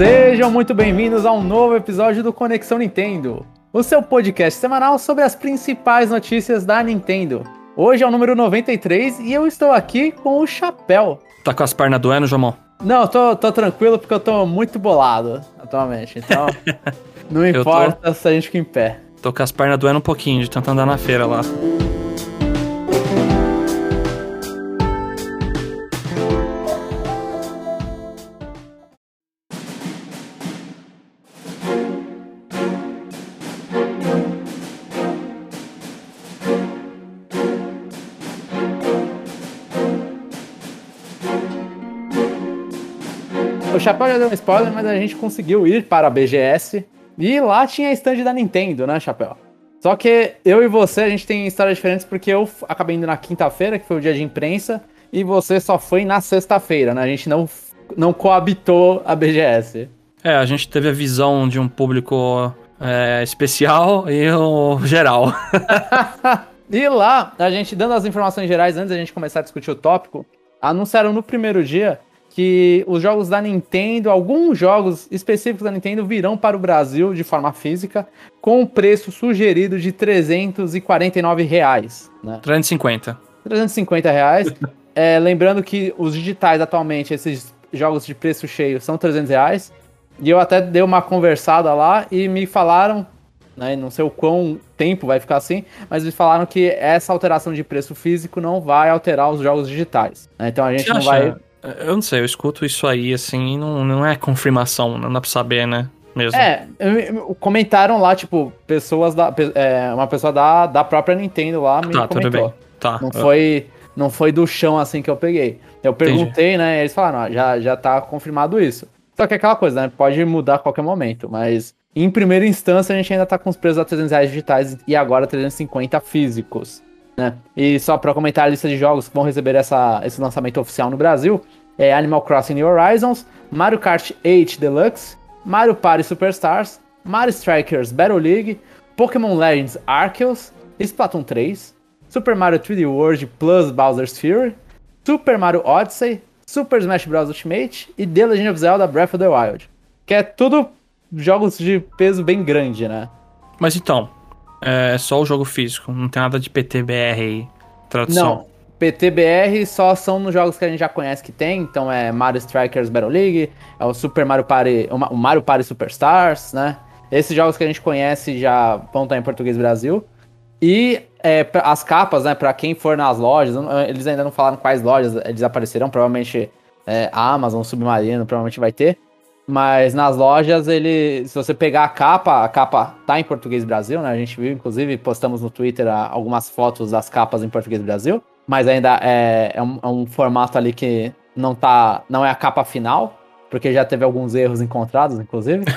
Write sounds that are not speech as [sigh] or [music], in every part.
Sejam muito bem-vindos a um novo episódio do Conexão Nintendo, o seu podcast semanal sobre as principais notícias da Nintendo. Hoje é o número 93 e eu estou aqui com o Chapéu. Tá com as pernas doendo, Jomon? Não, tô, tô tranquilo porque eu tô muito bolado atualmente, então [laughs] não importa tô... se a gente fica em pé. Tô com as pernas doendo um pouquinho de tanto andar na feira lá. Chapéu já deu um spoiler, mas a gente conseguiu ir para a BGS. E lá tinha a stand da Nintendo, né, Chapéu? Só que eu e você, a gente tem histórias diferentes porque eu acabei indo na quinta-feira, que foi o dia de imprensa, e você só foi na sexta-feira, né? A gente não, não coabitou a BGS. É, a gente teve a visão de um público é, especial e o geral. [laughs] e lá, a gente, dando as informações gerais antes da gente começar a discutir o tópico, anunciaram no primeiro dia que os jogos da Nintendo, alguns jogos específicos da Nintendo virão para o Brasil de forma física com o preço sugerido de 349 reais. Né? 350. 350 reais. é, lembrando que os digitais atualmente, esses jogos de preço cheio, são 300 reais. E eu até dei uma conversada lá e me falaram, né, não sei o quão tempo vai ficar assim, mas me falaram que essa alteração de preço físico não vai alterar os jogos digitais. Né? Então a gente não vai eu não sei, eu escuto isso aí, assim, não, não é confirmação, não dá pra saber, né? Mesmo. É, comentaram lá, tipo, pessoas da. É, uma pessoa da, da própria Nintendo lá me tá, comentou. Tá. Não foi, não foi do chão assim que eu peguei. Eu perguntei, Entendi. né? Eles falaram, ó, já, já tá confirmado isso. Só que é aquela coisa, né? Pode mudar a qualquer momento, mas em primeira instância a gente ainda tá com os preços a 300 reais digitais e agora 350 físicos. Né? E só para comentar a lista de jogos que vão receber essa, esse lançamento oficial no Brasil, é Animal Crossing New Horizons, Mario Kart 8 Deluxe, Mario Party Superstars, Mario Strikers Battle League, Pokémon Legends Arceus, Splatoon 3, Super Mario 3D World plus Bowser's Fury, Super Mario Odyssey, Super Smash Bros. Ultimate e The Legend of Zelda Breath of the Wild. Que é tudo jogos de peso bem grande, né? Mas então, é só o jogo físico, não tem nada de PTBR tradução. Não, PTBR só são nos jogos que a gente já conhece que tem, então é Mario Strikers Battle League, é o Super Mario Party, o Mario Party Superstars, né? Esses jogos que a gente conhece já vão estar em português Brasil. E é, as capas, né, pra quem for nas lojas, eles ainda não falaram quais lojas eles aparecerão, provavelmente é, a Amazon, Submarino, provavelmente vai ter. Mas nas lojas, ele, se você pegar a capa, a capa tá em português Brasil, né? A gente viu, inclusive, postamos no Twitter algumas fotos das capas em português Brasil. Mas ainda é, é, um, é um formato ali que não tá. não é a capa final, porque já teve alguns erros encontrados, inclusive. [laughs]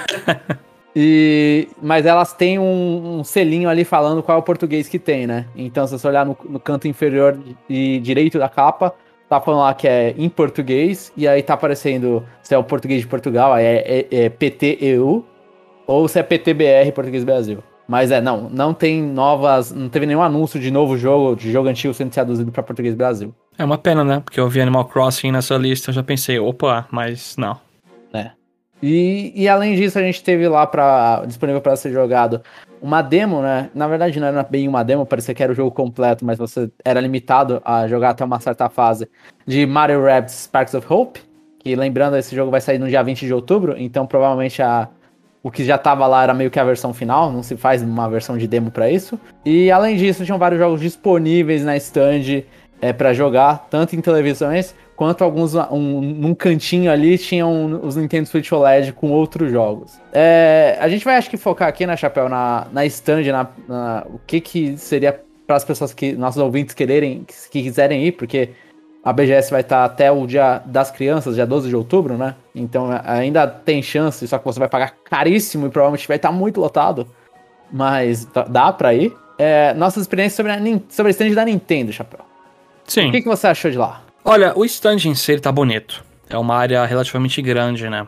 E, mas elas têm um, um, selinho ali falando qual é o português que tem, né? Então, se você olhar no, no canto inferior e direito da capa, tá falando lá que é em português, e aí tá aparecendo se é o português de Portugal, é, é, é PTEU, ou se é PTBR Português Brasil. Mas é, não, não tem novas, não teve nenhum anúncio de novo jogo, de jogo antigo sendo traduzido para Português Brasil. É uma pena, né? Porque eu vi Animal Crossing nessa lista, eu já pensei, opa, mas não. É. E, e além disso, a gente teve lá para disponível para ser jogado uma demo, né? Na verdade, não era bem uma demo, parecia que era o jogo completo, mas você era limitado a jogar até uma certa fase de Mario Rabbids Sparks of Hope. Que lembrando, esse jogo vai sair no dia 20 de outubro, então provavelmente a, o que já tava lá era meio que a versão final, não se faz uma versão de demo para isso. E além disso, tinham vários jogos disponíveis na stand é, para jogar, tanto em televisões quanto alguns um, num cantinho ali tinham os Nintendo Switch OLED com outros jogos. É, a gente vai acho que focar aqui na chapéu na, na stand, na, na o que que seria para as pessoas que nossos ouvintes quererem que, que quiserem ir, porque a BGS vai estar até o dia das crianças, dia 12 de outubro, né? Então ainda tem chance, só que você vai pagar caríssimo e provavelmente vai estar muito lotado. Mas dá pra ir. É, nossas experiências sobre a, sobre a stand da Nintendo, Chapéu. Sim. O que, que você achou de lá? Olha, o stand em si tá bonito. É uma área relativamente grande, né?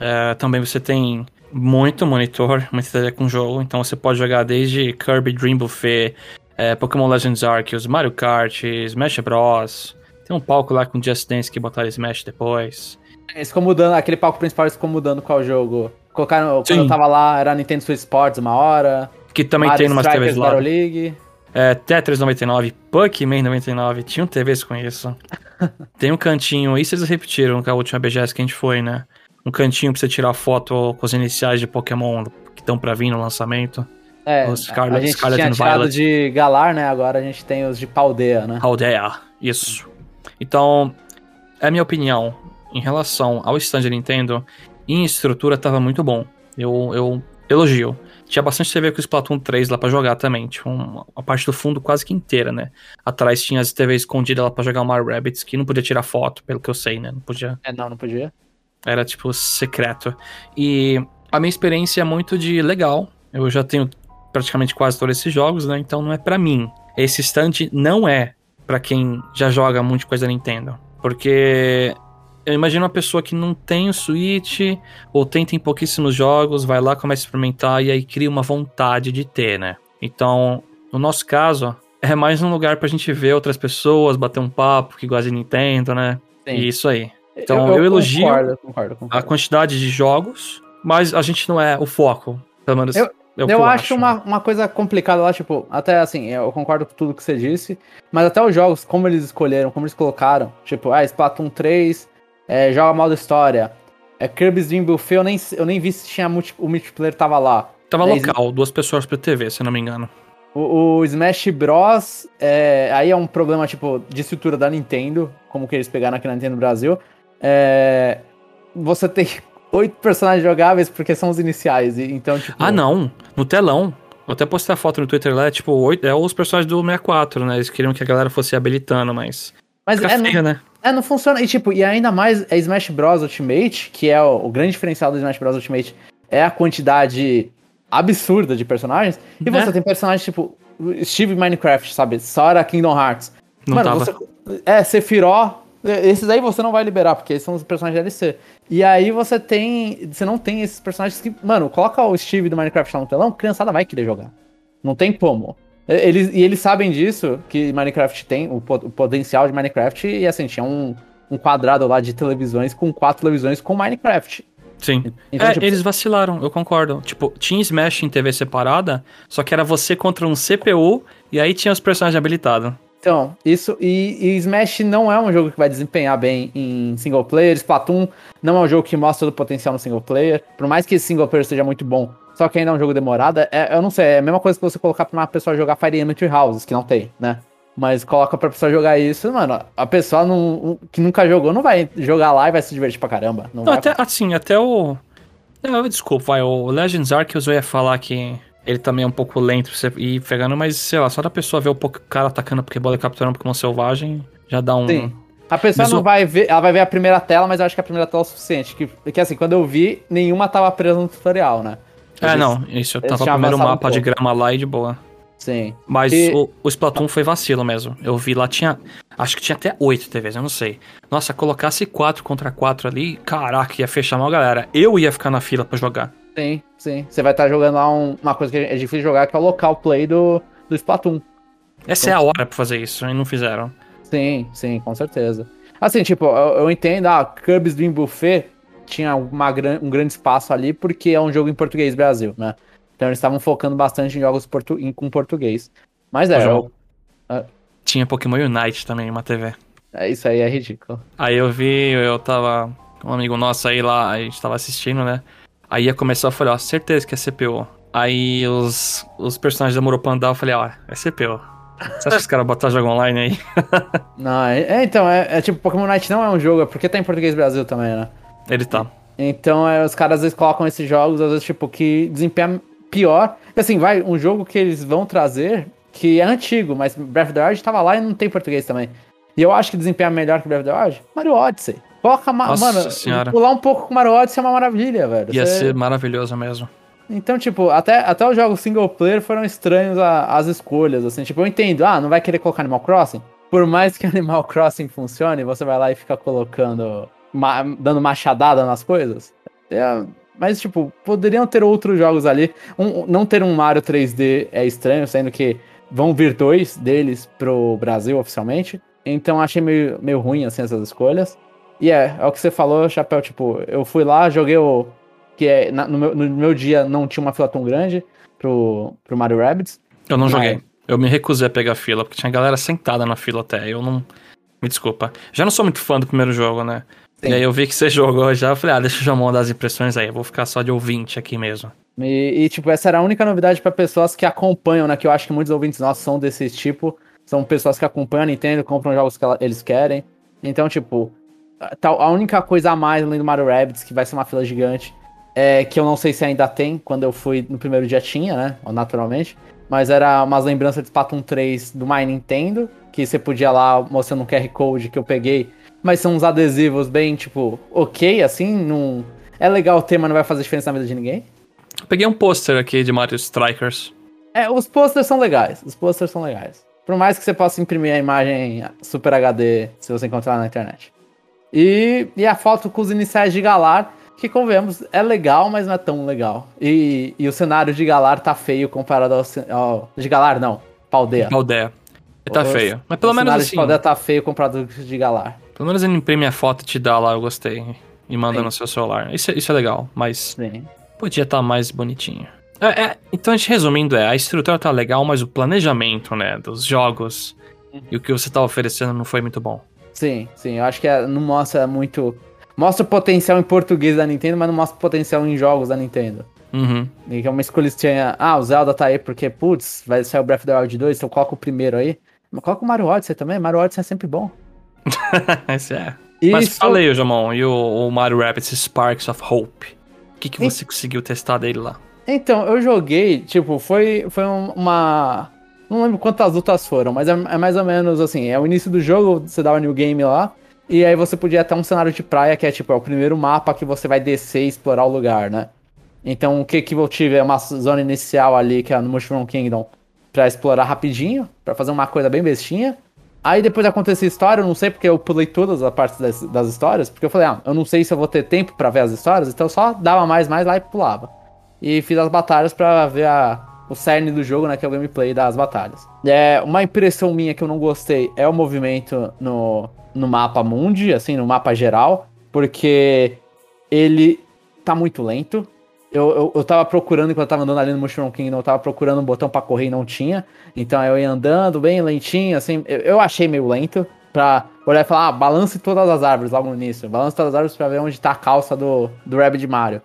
É, também você tem muito monitor, muita tela com jogo, então você pode jogar desde Kirby Dream Buffet, é, Pokémon Legends Arceus, Mario Kart, Smash Bros. Tem um palco lá com Just Dance que botaram Smash depois. Eles ficam mudando, aquele palco principal eles ficam mudando qual jogo. Colocaram, Sim. quando eu tava lá, era Nintendo Switch Sports uma hora. Que também Mario tem umas TVs lá. Battle League. É, Tetris 99, Puckman 99, tinham TVs com isso. [laughs] Tem um cantinho, isso eles repetiram com a última BGS que a gente foi, né? Um cantinho pra você tirar foto com os iniciais de Pokémon que estão pra vir no lançamento. É, Os Scarlet- a gente Scarlet tinha tirado de Galar, né? Agora a gente tem os de Paldea, né? Aldeia, isso. Então, é a minha opinião em relação ao stand da Nintendo, em estrutura tava muito bom. Eu, eu elogio. Tinha bastante TV com o Splatoon 3 lá pra jogar também. Tinha uma, a parte do fundo quase que inteira, né? Atrás tinha as TV escondidas lá pra jogar o Mario Rabbids, que não podia tirar foto, pelo que eu sei, né? Não podia. É, não, não podia. Era tipo secreto. E a minha experiência é muito de legal. Eu já tenho praticamente quase todos esses jogos, né? Então não é pra mim. Esse stand não é pra quem já joga muita coisa da Nintendo. Porque eu imagino uma pessoa que não tem o Switch ou tem, tem pouquíssimos jogos, vai lá, começa a experimentar e aí cria uma vontade de ter, né? Então, no nosso caso, é mais um lugar pra gente ver outras pessoas, bater um papo que gosta de Nintendo, né? Sim. E isso aí. Então, eu elogio Concordo, concordo, a concordo. quantidade de jogos, mas a gente não é o foco. Pelo menos Eu- é que Eu acho uma, uma coisa complicada lá, tipo, até assim, eu concordo com tudo que você disse, mas até os jogos, como eles escolheram, como eles colocaram, tipo, ah, Splatoon 3, é, joga modo história, é, Kirby's Dream Buffet, eu nem, eu nem vi se tinha multi, o multiplayer tava lá. Tava local, duas pessoas por TV, se eu não me engano. O, o Smash Bros. É, aí é um problema, tipo, de estrutura da Nintendo, como que eles pegaram aqui na Nintendo Brasil. É, você tem [laughs] oito personagens jogáveis porque são os iniciais, então, tipo... Ah, não. No telão. Eu até postei a foto no Twitter lá, é tipo, oito, é os personagens do 64, né? Eles queriam que a galera fosse habilitando, mas. Mas Fica é, feio, né? É, não funciona. E, tipo, e ainda mais é Smash Bros. Ultimate, que é o, o grande diferencial do Smash Bros. Ultimate, é a quantidade absurda de personagens. E Né? você tem personagens, tipo, Steve Minecraft, sabe? Sora Kingdom Hearts. Não tava. você. É, Sephiroth. Esses aí você não vai liberar, porque esses são os personagens DLC. E aí você tem. Você não tem esses personagens que. Mano, coloca o Steve do Minecraft lá no telão, criançada vai querer jogar. Não tem como. Eles, e eles sabem disso, que Minecraft tem, o, o potencial de Minecraft, e assim, tinha um, um quadrado lá de televisões com quatro televisões com Minecraft. Sim. Então, é, tipo, eles vacilaram, eu concordo. Tipo, tinha Smash em TV separada, só que era você contra um CPU e aí tinha os personagens habilitados. Então, isso. E, e Smash não é um jogo que vai desempenhar bem em single player. Splatoon não é um jogo que mostra todo o potencial no single player. Por mais que esse single player seja muito bom, só que ainda é um jogo demorado. É, eu não sei, é a mesma coisa que você colocar pra uma pessoa jogar Fire Emblem Three Houses, que não tem, né? Mas coloca pra pessoa jogar isso, mano. A pessoa não, que nunca jogou não vai jogar lá e vai se divertir pra caramba. Não, Não, até, assim, até o. Não, desculpa, vai, o Legends Arceus eu ia falar que ele também é um pouco lento pra você ir pegando, mas sei lá, só da pessoa ver o cara atacando Pokébola e capturando Pokémon selvagem, já dá um. Sim. A pessoa Mas não o- vai ver, ela vai ver a primeira tela, mas eu acho que a primeira tela é o suficiente. Que, que assim, quando eu vi, nenhuma tava presa no tutorial, né? É, Eles- não, isso, eu tava primeiro avançado um mapa de grama lá e de boa. Sim. Mas E- o, o Splatoon foi vacilo mesmo. Eu vi lá, tinha. Acho que tinha até oito TVs, eu não sei. Nossa, colocasse quatro contra quatro ali, caraca, ia fechar mal, galera. Eu ia ficar na fila pra jogar. Sim, sim. Você vai estar jogando lá um- uma coisa que é difícil de jogar, que é o local play do, do Splatoon. Essa é a hora pra fazer isso, e não fizeram. Sim, sim, com certeza. Assim, tipo, eu, eu entendo, ah, Kirby's Dream Buffet tinha uma, um grande espaço ali porque é um jogo em português Brasil, né? Então eles estavam focando bastante em jogos portu em- com português. Mas é, eu- jogo. Tinha Pokémon Unite também, uma TV. é, isso aí é ridículo. Aí eu vi, eu tava. Um amigo nosso aí lá, a gente tava assistindo, né? Aí ia começar, eu falei, ó, certeza que é CPU. Aí os, os personagens da Muropanda, eu falei, ó, é CPU. Você acha que os caras botaram jogo online aí? [laughs] Não, é, é, então, é, é tipo, Pokémon Night não é um jogo, é porque tá em português Brasil também, né? Ele tá. Então, é, os caras às vezes colocam esses jogos, às vezes, tipo, que desempenham pior. Assim, vai, um jogo que eles vão trazer, que é antigo, mas Breath of the Wild tava lá e não tem português também. E eu acho que desempenha melhor que Breath of the Wild. Mario Odyssey. Coloca, Nossa mano, senhora. pular um pouco com Mario Odyssey é uma maravilha, velho. Ia Você- ser maravilhoso mesmo. Então, tipo, até, até os jogos single player foram estranhos a- as escolhas, assim. Tipo, eu entendo, ah, não vai querer colocar Animal Crossing? Por mais que [laughs] Animal Crossing funcione, você vai lá e fica colocando, ma- dando machadada nas coisas. É, mas, tipo, poderiam ter outros jogos ali. Um- não ter um Mario 3D é estranho, sendo que vão vir dois deles pro Brasil oficialmente. Então, achei meio, meio ruim, assim, essas escolhas. E é, é o que você falou, Chapéu, tipo, eu fui lá, joguei o. Que é, na, no, meu, no meu dia não tinha uma fila tão grande pro, pro Mario Rabbids. Eu não mas... joguei. Eu me recusei a pegar fila, porque tinha galera sentada na fila até. Eu não. Me desculpa. Já não sou muito fã do primeiro jogo, né? Sim. E aí eu vi que você jogou já, eu falei, ah, deixa eu já mandar as impressões aí, eu vou ficar só de ouvinte aqui mesmo. E, e tipo, essa era a única novidade para pessoas que acompanham, né? Que eu acho que muitos ouvintes nossos são desse tipo. São pessoas que acompanham a Nintendo, compram jogos que eles querem. Então, tipo, a única coisa a mais além do Mario Rabbids, que vai ser uma fila gigante, é que eu não sei se ainda tem, quando eu fui no primeiro dia tinha, né? Naturalmente. Mas era umas lembranças de Splatoon 3 do My Nintendo, que você podia lá mostrando um QR Code que eu peguei. Mas são uns adesivos bem, tipo, ok, assim, não... É legal o tema, não vai fazer diferença na vida de ninguém. Peguei um pôster aqui de Mario Strikers. É, os posters são legais, os posters são legais. Por mais que você possa imprimir a imagem Super HD se você encontrar na internet. E, e a foto com os iniciais de Galar, que convenhamos, é legal, mas não é tão legal. E, e o cenário de Galar tá feio comparado ao, ao de Galar, não, Paldeia. Paldeia. Tá o, feio. Mas pelo menos assim. O Paldeia tá feio comparado ao de Galar. Pelo menos ele imprime a foto e te dá lá, eu gostei. E manda Sim. no seu celular. Isso, é, isso é legal, mas Sim. podia estar tá mais bonitinho. É, é, então, a gente resumindo, é, a estrutura tá legal, mas o planejamento, né, dos jogos uhum. e o que você tá oferecendo não foi muito bom. Sim, sim, eu acho que é, não mostra muito. Mostra o potencial em português da Nintendo, mas não mostra o potencial em jogos da Nintendo. Uhum. E que é uma escolha estranha. Ah, o Zelda tá aí porque, putz, vai sair o Breath of the Wild 2, então coloca o primeiro aí. Mas coloca o Mario Odyssey também, Mario Odyssey é sempre bom. [laughs] É. E Mas falei, Jamon, e o, o, Mario Rabbids Sparks of Hope? O que, que você e... conseguiu testar dele lá? Então, eu joguei, tipo, foi, foi uma não lembro quantas lutas foram, mas é, é, mais ou menos assim: é o início do jogo, você dá o new game lá, e aí você podia ter um cenário de praia que é tipo, é o primeiro mapa que você vai descer e explorar o lugar, né? Então o que que eu tive é uma zona inicial ali, que é no Mushroom Kingdom, pra explorar rapidinho, para fazer uma coisa bem bestinha. Aí depois aconteceu a história, eu não sei porque eu pulei todas as partes das, das histórias, porque eu falei, ah, eu não sei se eu vou ter tempo para ver as histórias, então eu só dava mais, mais lá e pulava. E fiz as batalhas para ver a, o cerne do jogo, né, que é o gameplay das batalhas. É, uma impressão minha que eu não gostei é o movimento no, no mapa mundi, assim, no mapa geral, porque ele tá muito lento. Eu, eu, eu tava procurando, enquanto eu tava andando ali no Mushroom Kingdom, eu tava procurando um botão para correr e não tinha. Então eu ia andando bem lentinho, assim, eu, eu achei meio lento pra olhar e falar, ah, balance todas as árvores logo no início. Balance todas as árvores pra ver onde tá a calça do, do Rabbit Mario.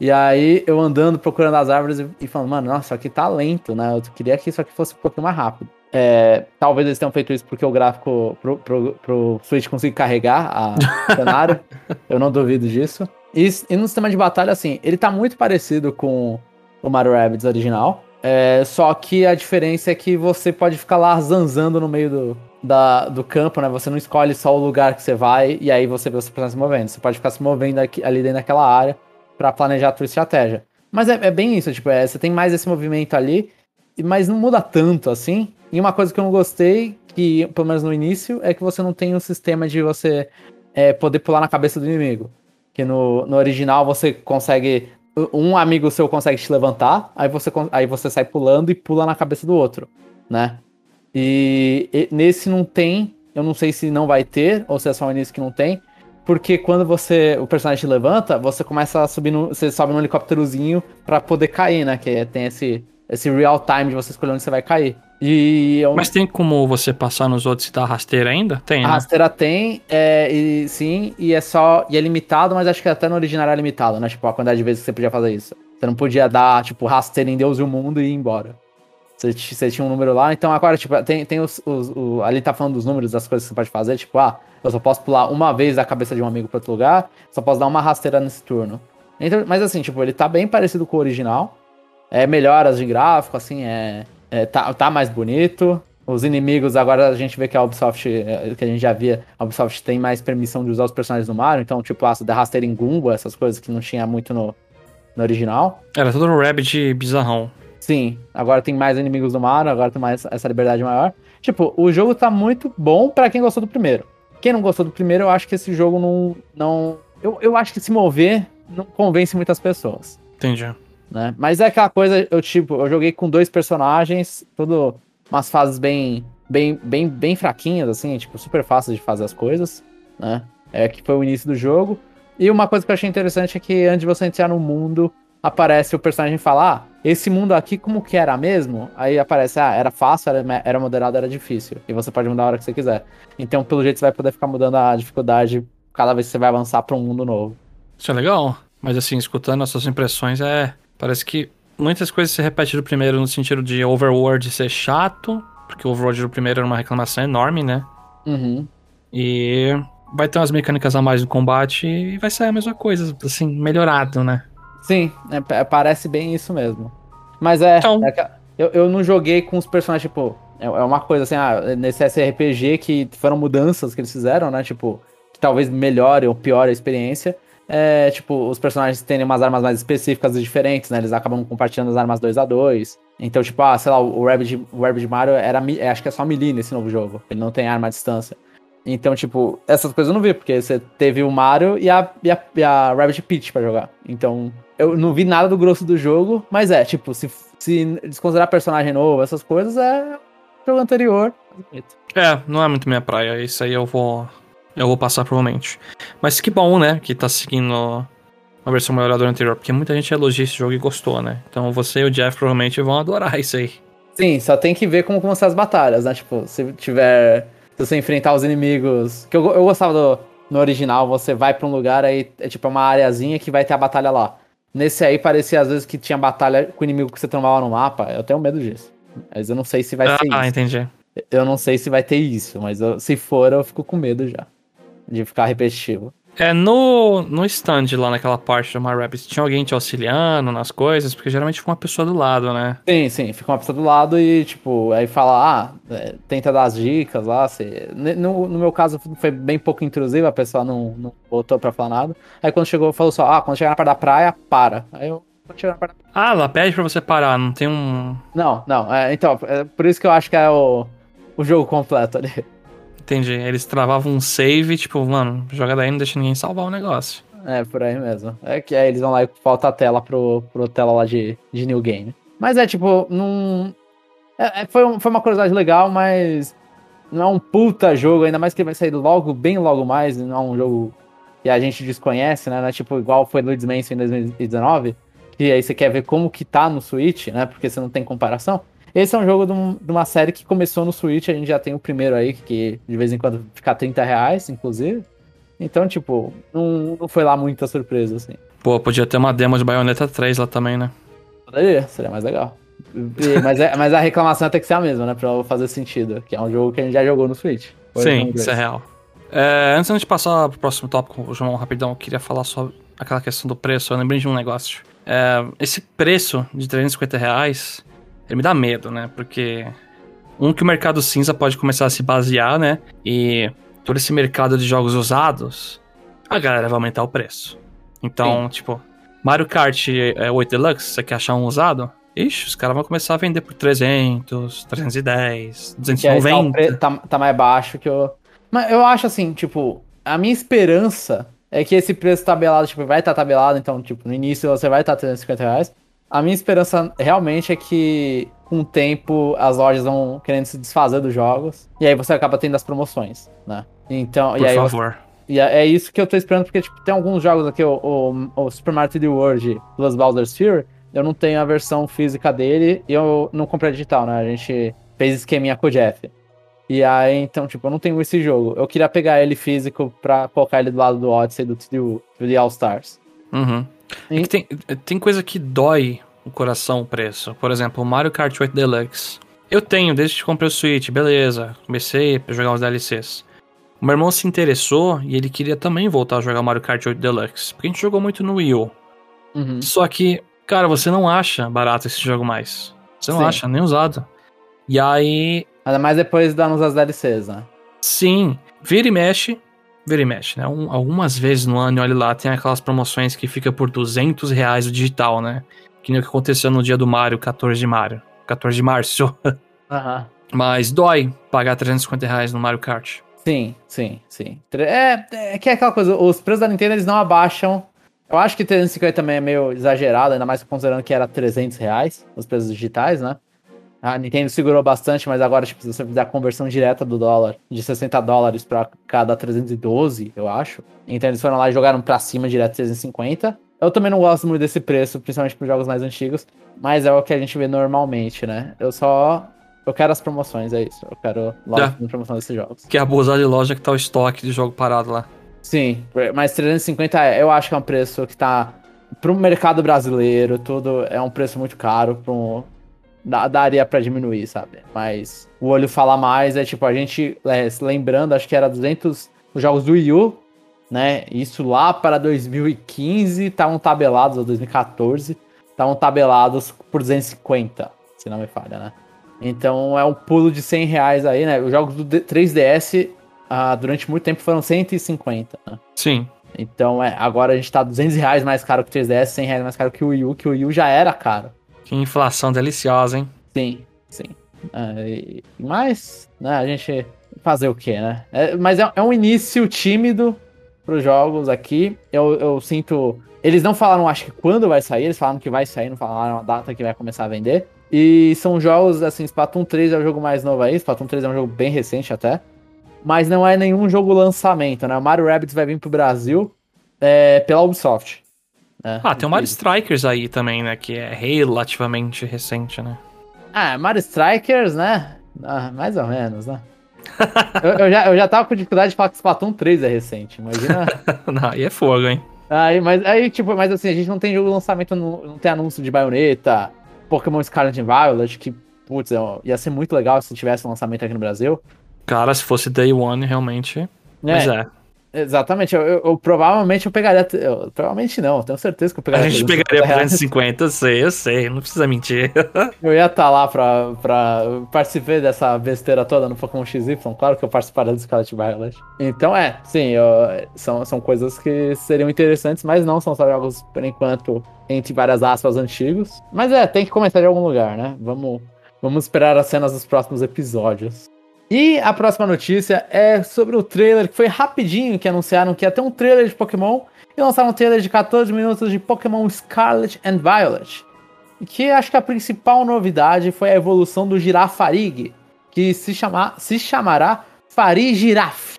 E aí eu andando, procurando as árvores e, falando, mano, nossa, aqui tá lento, né? Eu queria que isso aqui fosse um pouquinho mais rápido. É, talvez eles tenham feito isso porque o gráfico pro, pro, pro Switch consiga carregar o [laughs] cenário. eu não duvido disso. E, e, no sistema de batalha, assim, ele tá muito parecido com o Mario Rabbids original. É, só que a diferença é que você pode ficar lá zanzando no meio do, da, do campo, né? Você não escolhe só o lugar que você vai e aí você vê você se movendo. Você pode ficar se movendo aqui, ali dentro daquela área para planejar a tua estratégia. Mas é, é bem isso, tipo, é, você tem mais esse movimento ali, mas não muda tanto assim. E uma coisa que eu não gostei, que pelo menos no início, é que você não tem um sistema de você é, poder pular na cabeça do inimigo. Que no, no original você consegue. Um amigo seu consegue te levantar, aí você, aí você sai pulando e pula na cabeça do outro, né? E, e nesse não tem, eu não sei se não vai ter, ou se é só o início que não tem, porque quando você o personagem levanta, você começa a subir no, você sobe no helicópterozinho para poder cair, né? Que tem esse esse real time de você escolher onde você vai cair. E eu... Mas tem como você passar nos outros e dar rasteira ainda? Tem, né? A rasteira tem, é, e, sim, e é só. E é limitado, mas acho que até no original era limitado, né? Tipo, a quantidade de vezes que você podia fazer isso. Você não podia dar, tipo, rasteira em Deus e o mundo e ir embora. Você, você tinha um número lá, então agora, tipo, tem, tem os, os, os, Ali tá falando dos números das coisas que você pode fazer, tipo, ah, eu só posso pular uma vez da cabeça de um amigo para outro lugar, só posso dar uma rasteira nesse turno. Então, mas assim, tipo, ele tá bem parecido com o original. É melhoras de gráfico, assim, é, é tá, tá mais bonito. Os inimigos, agora a gente vê que a Ubisoft, é, que a gente já via, a Ubisoft tem mais permissão de usar os personagens do Mario, então, tipo, ah, der rasteira em Goomba, essas coisas que não tinha muito no, no original. Era tudo no Rabbit bizarrão. Sim, agora tem mais inimigos do Mario, agora tem mais essa liberdade maior. Tipo, o jogo tá muito bom para quem gostou do primeiro. Quem não gostou do primeiro, eu acho que esse jogo não. não eu, eu acho que se mover não convence muitas pessoas. Entendi. Né? Mas é aquela coisa, eu tipo, eu joguei com dois personagens, tudo umas fases bem, bem, bem, bem fraquinhas, assim, tipo, super fáceis de fazer as coisas, né? é, que foi o início do jogo. E uma coisa que eu achei interessante é que antes de você entrar no mundo, aparece o personagem falar, ah, esse mundo aqui como que era mesmo? Aí aparece, ah, era fácil, era, era moderado, era difícil. E você pode mudar a hora que você quiser. Então, pelo jeito, você vai poder ficar mudando a dificuldade cada vez que você vai avançar para um mundo novo. Isso é legal, mas assim, escutando as suas impressões, é. Parece que muitas coisas se repetem do primeiro no sentido de Overworld ser chato, porque o Overworld do primeiro era uma reclamação enorme, né? Uhum. E vai ter umas mecânicas a mais no combate e vai sair a mesma coisa, assim, melhorado, né? Sim, é, parece bem isso mesmo. Mas é. então... é eu, eu não joguei com os personagens, tipo. É, é uma coisa assim, ah, nesse SRPG que foram mudanças que eles fizeram, né? Tipo, que talvez melhore ou piore a experiência. É, tipo, os personagens têm umas armas mais específicas e diferentes, né? Eles acabam compartilhando as armas 2 a 2 Então, tipo, ah, sei lá, o Rabbit, o Rabbit Mario era, acho que é só melee nesse novo jogo. Ele não tem arma à distância. Então, tipo, essas coisas eu não vi, porque você teve o Mario e a, e a, e a Rabbit Peach pra jogar. Então, eu não vi nada do grosso do jogo, mas é, tipo, se, se desconsiderar personagem novo, essas coisas, é jogo anterior. É, não é muito minha praia. Isso aí eu vou. Eu vou passar provavelmente. Mas que bom, né? Que tá seguindo a versão melhorada anterior. Porque muita gente elogia esse jogo e gostou, né? Então você e o Jeff provavelmente vão adorar isso aí. Sim, só tem que ver como ser as batalhas, né? Tipo, se tiver se você enfrentar os inimigos. Que eu, eu gostava do. No original, você vai pra um lugar, aí é tipo uma areazinha que vai ter a batalha lá. Nesse aí parecia às vezes que tinha batalha com o inimigo que você tomava no mapa. Eu tenho medo disso. Mas eu não sei se vai ah, ser isso. Ah, entendi. Eu não sei se vai ter isso, mas eu, se for, eu fico com medo já. De ficar repetitivo. É, no, no stand lá naquela parte do My Rabbit, tinha alguém te auxiliando nas coisas? Porque geralmente fica uma pessoa do lado, né? Sim, sim, fica uma pessoa do lado e, tipo, aí fala, ah, é, tenta dar as dicas lá. No, no meu caso foi bem pouco intrusivo, a pessoa não, não voltou pra falar nada. Aí quando chegou, falou só, ah, quando chegar na parte da praia, para. Aí eu. Ah, ela pede pra você parar, não tem um. Não, não. É, então, é por isso que eu acho que é o, o jogo completo ali. Entendi. Eles travavam um save, tipo, mano, joga daí não deixa ninguém salvar o negócio. É, por aí mesmo. É que aí eles vão lá e falta a tela pro, pro tela lá de, de New Game. Mas é tipo, não. É, é, foi, um, foi uma curiosidade legal, mas não é um puta jogo, ainda mais que ele vai sair logo, bem logo mais, não é um jogo que a gente desconhece, né? É tipo igual foi Luigi's Mansion em 2019, que aí você quer ver como que tá no Switch, né? Porque você não tem comparação. Esse é um jogo de, um, de, uma série que começou no Switch, a gente já tem o primeiro aí, que de vez em quando fica 30 reais, inclusive. Então, tipo, não, não foi lá muita surpresa, assim. Pô, podia ter uma demo de Bayonetta 3 lá também, né? Poderia, seria mais legal. E, mas, é, mas a reclamação tem que ser a mesma, né? Pra fazer sentido. Que é um jogo que a gente já jogou no Switch. Sim, isso é real. É, antes de passar pro próximo tópico, João, rapidão, eu queria falar sobre aquela questão do preço. Eu lembrei de um negócio. É, esse preço de 350 reais ele me dá medo, né? Porque um que o mercado cinza pode começar a se basear, né? E todo esse mercado de jogos usados, a galera vai aumentar o preço. Então, Sim. tipo, Mario Kart 8 Deluxe, você quer achar um usado? Ixi, os caras vão começar a vender por 300, 310, 290. Tá, tá, tá mais baixo que eu... Mas eu acho assim, tipo, a minha esperança é que esse preço tabelado, tipo, vai estar tá tabelado, então, tipo, no início você vai estar tá 350 reais. A minha esperança realmente é que com o tempo as lojas vão querendo se desfazer dos jogos e aí você acaba tendo as promoções, né? Então, Por e aí favor. Você... E é, é isso que eu tô esperando, porque tipo, tem alguns jogos aqui, o, o, o Super Mario 3D World Plus Bowser's Fury, eu não tenho a versão física dele e eu não comprei digital, né? A gente fez esqueminha com o Jeff. E aí, então, tipo, eu não tenho esse jogo. Eu queria pegar ele físico pra colocar ele do lado do Odyssey do 3D All Stars. Uhum. É tem, tem coisa que dói o coração o preço. Por exemplo, o Mario Kart 8 Deluxe. Eu tenho, desde que comprei o Switch, beleza. Comecei a jogar os DLCs. O meu irmão se interessou e ele queria também voltar a jogar Mario Kart 8 Deluxe. Porque a gente jogou muito no Wii U. Uhum. Só que, cara, você não acha barato esse jogo mais. Você não Sim. acha, nem usado. E aí. Ainda mais depois darmos as DLCs, né? Sim. Vira e mexe, vira e mexe, né? Um, algumas vezes no ano, olha lá, tem aquelas promoções que fica por 200 reais o digital, né? Que nem o que aconteceu no dia do Mario, 14 de Mario. 14 de março. [laughs] Aham. Mas dói pagar 350 reais no Mario Kart. Sim, sim, sim. É, é que é aquela coisa, os preços da Nintendo eles não abaixam. Eu acho que 350 também é meio exagerado, ainda mais considerando que era 300 reais os preços digitais, né? A Nintendo segurou bastante, mas agora, tipo, se você fizer a conversão direta do dólar de 60 dólares pra cada 312, eu acho. Então eles foram lá e jogaram pra cima direto 350. Eu também não gosto muito desse preço, principalmente para jogos mais antigos, mas é o que a gente vê normalmente, né? Eu só. Eu quero as promoções, é isso. Eu quero loja É. promoção desses jogos. Que é abusar de loja que tá o estoque de jogo parado lá. Sim, mas 350 é- eu acho que é um preço que tá. Pro mercado brasileiro, tudo é um preço muito caro. Pro, daria pra diminuir, sabe? Mas o olho fala mais, é tipo, a gente, é, lembrando, acho que era 200 os jogos do Wii U, né? Isso lá para 2015 estavam tabelados, ou 2014, estavam tabelados por 250, se não me falha, né? Então é um pulo de 100 reais aí, né? Os jogos do D- 3DS ah, durante muito tempo foram 150, né? Sim. Então é, agora a gente tá 200 reais mais caro que o 3DS, 100 reais mais caro que o Wii U, que o Wii U já era caro. Que inflação deliciosa, hein? Sim, sim. E- mas, né, a gente fazer o quê, né? É, mas é, é um início tímido pros jogos aqui. Eu, eu sinto. Eles não falaram, acho que quando vai sair, eles falaram que vai sair, não falaram a data que vai começar a vender. E são jogos, assim, Splatoon 3 é o jogo mais novo aí, Splatoon 3 é um jogo bem recente até. Mas não é nenhum jogo lançamento, né? O Mario Rabbids vai vir pro Brasil é, pela Ubisoft. Né? Ah, tem o Mario Strikers aí também, né? Que é relativamente recente, né? Ah, Mario Strikers, né? Ah, mais ou menos, né? [laughs] eu, eu já, eu já tava com dificuldade de falar que Splatoon 3 é recente, imagina. [laughs] Não, aí é fogo, hein? aí, mas, aí, tipo, mas assim, a gente não tem jogo lançamento, não, não tem anúncio de baioneta, Pokémon Scarlet and Violet, que, putz, é, ia ser muito legal se tivesse um lançamento aqui no Brasil. Cara, se fosse Day One, realmente. Mas é. Exatamente, eu, eu- eu provavelmente eu pegaria. eu- provavelmente não, eu tenho certeza que eu A pegaria. gente 350 pegaria por reais. 250, eu sei, eu sei, não precisa mentir. [laughs] Eu ia estar lá pra, pra participar dessa besteira toda no Pokémon XY, claro que eu participaria do Scarlet Violet. Então é, sim, são, são coisas que seriam interessantes, mas não são só jogos, por enquanto, entre várias aspas, antigos. Mas é, tem que começar de algum lugar, né? Vamos, vamos esperar as cenas dos próximos episódios. E a próxima notícia é sobre o trailer, que foi rapidinho que anunciaram que ia ter um trailer de Pokémon e lançaram um trailer de 14 minutos de Pokémon Scarlet and Violet. Que acho que a principal novidade foi a evolução do Girafarig, que se, chamar, se chamará Farigiraf,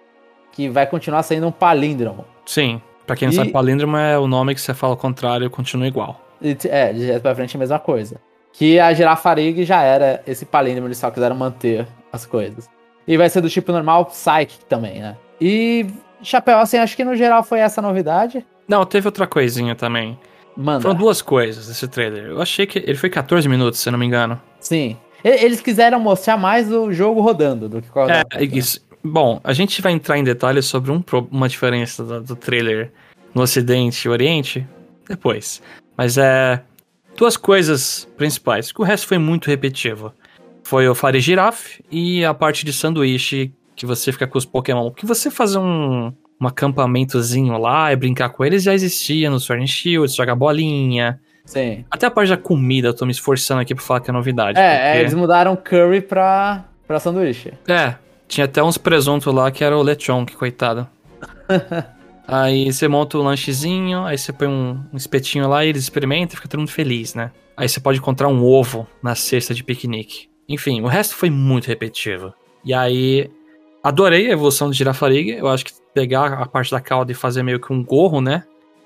que vai continuar sendo um palíndromo. Sim, pra quem não E- sabe, palíndromo é o nome que você fala ao contrário e continua igual. É, de direto pra frente é a mesma coisa. Que a Girafarig já era esse palíndromo, eles só quiseram manter as coisas. E vai ser do tipo normal, Psychic também, né? E, Chapéu, assim, acho que no geral foi essa novidade. Não, teve outra coisinha também. Manda. Foram duas coisas esse trailer. Eu achei que ele foi 14 minutos, se eu não me engano. Sim. Eles quiseram mostrar mais o jogo rodando do que qual É, isso. Bom, a gente vai entrar em detalhes sobre um uma diferença do, do trailer no Ocidente e Oriente depois. Mas é. Duas coisas principais, que o resto foi muito repetitivo. Foi o Fare Giraffe e a parte de sanduíche que você fica com os Pokémon. Que você fazer um, um acampamentozinho lá e brincar com eles já existia no Sword and Shield, jogar bolinha. Sim. Até a parte da comida, eu tô me esforçando aqui pra falar que é novidade. É, é, porque- eles mudaram curry pra, pra sanduíche. É, tinha até uns presuntos lá que era o lechon, que coitado. [laughs] aí você monta o lanchezinho, aí você põe um, um espetinho lá e eles experimentam e fica todo mundo feliz, né? Aí você pode encontrar um ovo na cesta de piquenique. Enfim, o resto foi muito repetitivo. E aí, adorei a evolução do Girafariga. Eu acho que pegar a parte da cauda e fazer meio que um gorro, né?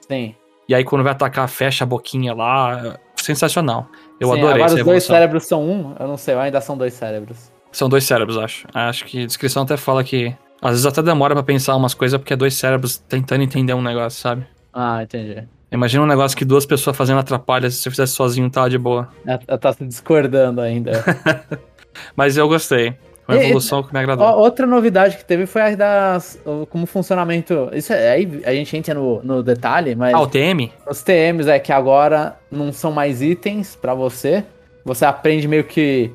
Sim. E aí quando vai atacar, fecha a boquinha lá. Sensacional. Eu Sim, adorei Agora os dois cérebros são um, eu não sei, ainda são dois cérebros. São dois cérebros, acho. Acho que a descrição até fala que. Às vezes até demora pra pensar umas coisas porque é dois cérebros tentando entender um negócio, sabe? Ah, entendi. Imagina um negócio que duas pessoas fazendo atrapalha, se você fizesse sozinho tá de boa. [laughs] Ela tá se discordando ainda. Mas eu gostei. Uma E- evolução que me agradou. Outra novidade que teve foi a das. como funcionamento. Isso é- aí a gente entra no, no detalhe, mas Ah, o TM? os TMs é que agora não são mais itens pra você. Você aprende meio que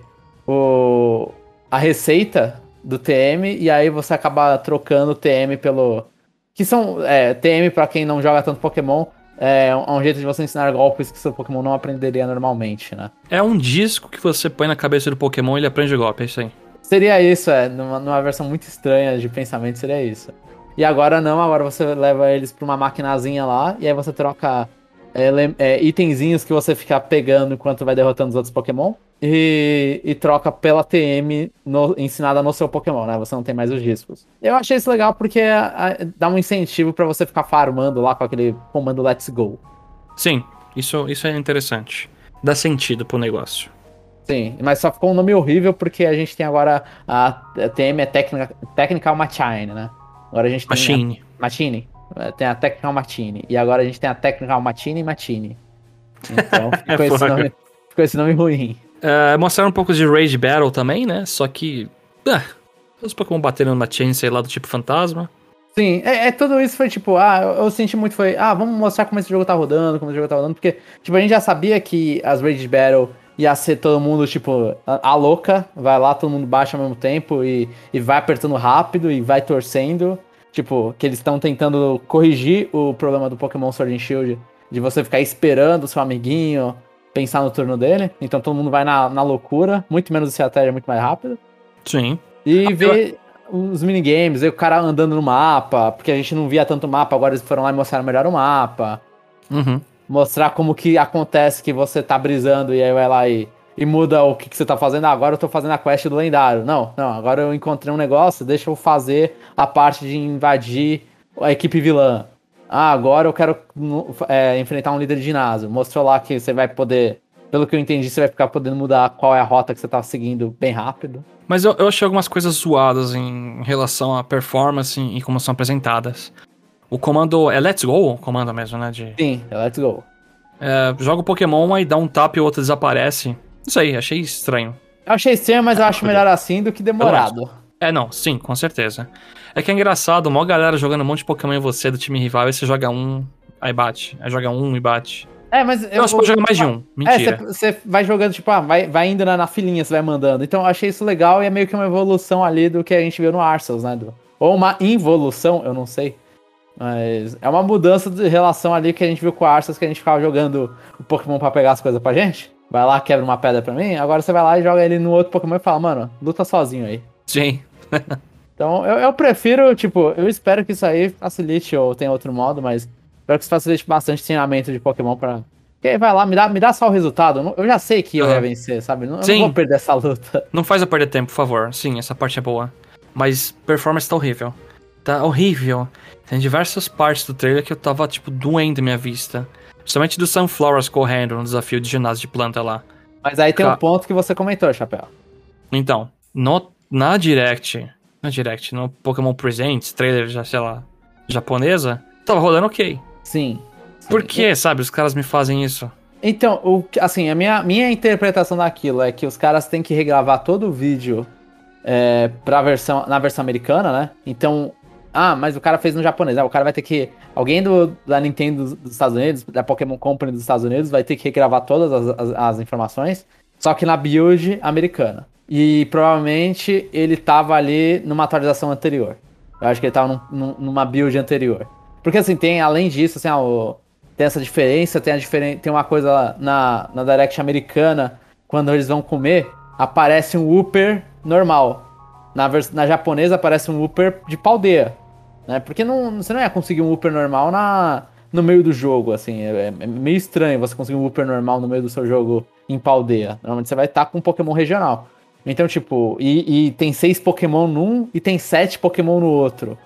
o, a receita do TM e aí você acaba trocando o TM pelo. Que são. É, TM, pra quem não joga tanto Pokémon, é um, é um jeito de você ensinar golpes que seu Pokémon não aprenderia normalmente, né? É um disco que você põe na cabeça do Pokémon e ele aprende golpe, é isso aí. Seria isso, é. Numa, numa versão muito estranha de pensamento, seria isso. E agora não, agora você leva eles pra uma maquinazinha lá, e aí você troca ele- é, itenzinhos que você fica pegando enquanto vai derrotando os outros Pokémon. E, e troca pela TM no- ensinada no seu Pokémon, né? Você não tem mais os riscos. Eu achei isso legal porque a- dá um incentivo pra você ficar farmando lá com aquele comando Let's Go. Sim, isso, isso é interessante. Dá sentido pro negócio. Sim, mas só ficou um nome horrível porque a gente tem agora a TM é Technical, Technical Machine, né? Agora a gente tem Machine. A, Machine. É, Tem a Technical Machine. E agora a gente tem a Technical Machine e Machine. Então [laughs] ficou, esse, foda. nome, ficou esse nome ruim. É, mostraram um pouco de Rage Battle também, né? Só que. Ah, os Pokémon bateram numa chain, sei lá, do tipo fantasma. Sim, é, é, tudo isso foi tipo, ah, eu, eu senti muito foi, ah, vamos mostrar como esse jogo tá rodando, como esse jogo tá rodando, porque, tipo, a gente já sabia que as Rage Battle ia ser todo mundo, tipo, a, a louca, vai lá, todo mundo baixa ao mesmo tempo e, e vai apertando rápido e vai torcendo. Tipo, que eles estão tentando corrigir o problema do Pokémon Sword and Shield, de você ficar esperando o seu amiguinho pensar no turno dele. Então todo mundo vai na, na loucura, muito menos estratégia, muito mais rápido. Sim. E ver os minigames, ver o cara andando no mapa, porque a gente não via tanto mapa, agora eles foram lá e mostraram melhor o mapa. Uhum. Mostrar como que acontece que você tá brisando e aí vai lá e, e muda o que, que você tá fazendo. Ah, agora eu tô fazendo a quest do lendário. Não, não, agora eu encontrei um negócio, deixa eu fazer a parte de invadir a equipe vilã. Ah, agora eu quero é, enfrentar um líder de ginásio. Mostrou lá que você vai poder, pelo que eu entendi, você vai ficar podendo mudar qual é a rota que você tá seguindo bem rápido. Mas eu, eu achei algumas coisas zoadas em relação à performance e como são apresentadas. O comando é Let's Go, o comando mesmo, né? De, Sim, let's go. é, joga o Pokémon, aí dá um tap e o outro desaparece. Isso aí, achei estranho. Eu achei estranho, mas eu acho melhor assim do que demorado. É, não, sim, com certeza. É que é engraçado, mó galera jogando um monte de Pokémon em você do time rival, aí você joga um, aí bate. Aí joga um e bate. É, mas Eu, você pode jogar mais de um. Mentira. É, você vai jogando, tipo, ah, vai, vai indo na, na filinha, você vai mandando. Então eu achei isso legal e é meio que uma evolução ali do que a gente viu no Arceus, né? Do, ou uma involução, eu não sei. Mas é uma mudança de relação ali que a gente viu com o Arceus, que a gente ficava jogando o Pokémon pra pegar as coisas pra gente. Vai lá, quebra uma pedra pra mim. Agora você vai lá e joga ele no outro Pokémon e fala, mano, luta sozinho aí. Sim. [laughs] Então eu, eu prefiro, tipo, eu espero que isso aí facilite ou tenha outro modo, mas espero que isso facilite bastante treinamento de Pokémon pra. Porque vai lá, me dá, me dá só o resultado. Eu já sei que eu Aham. ia vencer, sabe? Não, eu Sim. não vou perder essa luta. [laughs] Não faz eu perder tempo, por favor. Sim, essa parte é boa. Mas performance tá horrível. Tá horrível. Tem diversas partes do trailer que eu tava, tipo, doendo minha vista. Principalmente do Sunflowers correndo no desafio de ginásio de planta lá. Mas aí tem Ca- um ponto que você comentou, Chapéu. Então, no, na Direct, na Direct, no Pokémon Presents, trailer, já, sei lá, japonesa, tava rolando ok. Sim. Sim. Por que, sabe, os caras me fazem isso? Então, o, assim, a minha, minha interpretação daquilo é que os caras têm que regravar todo o vídeo é, pra versão, na versão americana, né? Então, ah, mas o cara fez no japonês. Ah, o cara vai ter que. Alguém do, da Nintendo dos, dos Estados Unidos, da Pokémon Company dos Estados Unidos, vai ter que regravar todas as, as, as informações, só que na build americana. E provavelmente ele tava ali numa atualização anterior. Eu acho que ele tava num- num- numa build anterior. Porque assim, tem, além disso, assim, ah, o- tem essa diferença, tem, a diferen tem uma coisa na, na Direct americana, quando eles vão comer, aparece um Whooper normal. Na, na japonesa aparece um Whooper de paldeia. Né? Porque não, você não ia conseguir um Whooper normal na, no meio do jogo, assim. É, é meio estranho você conseguir um Whooper normal no meio do seu jogo em paldeia. Normalmente você vai estar com um Pokémon regional. Então, tipo, e, e tem seis Pokémon num e tem sete Pokémon no outro.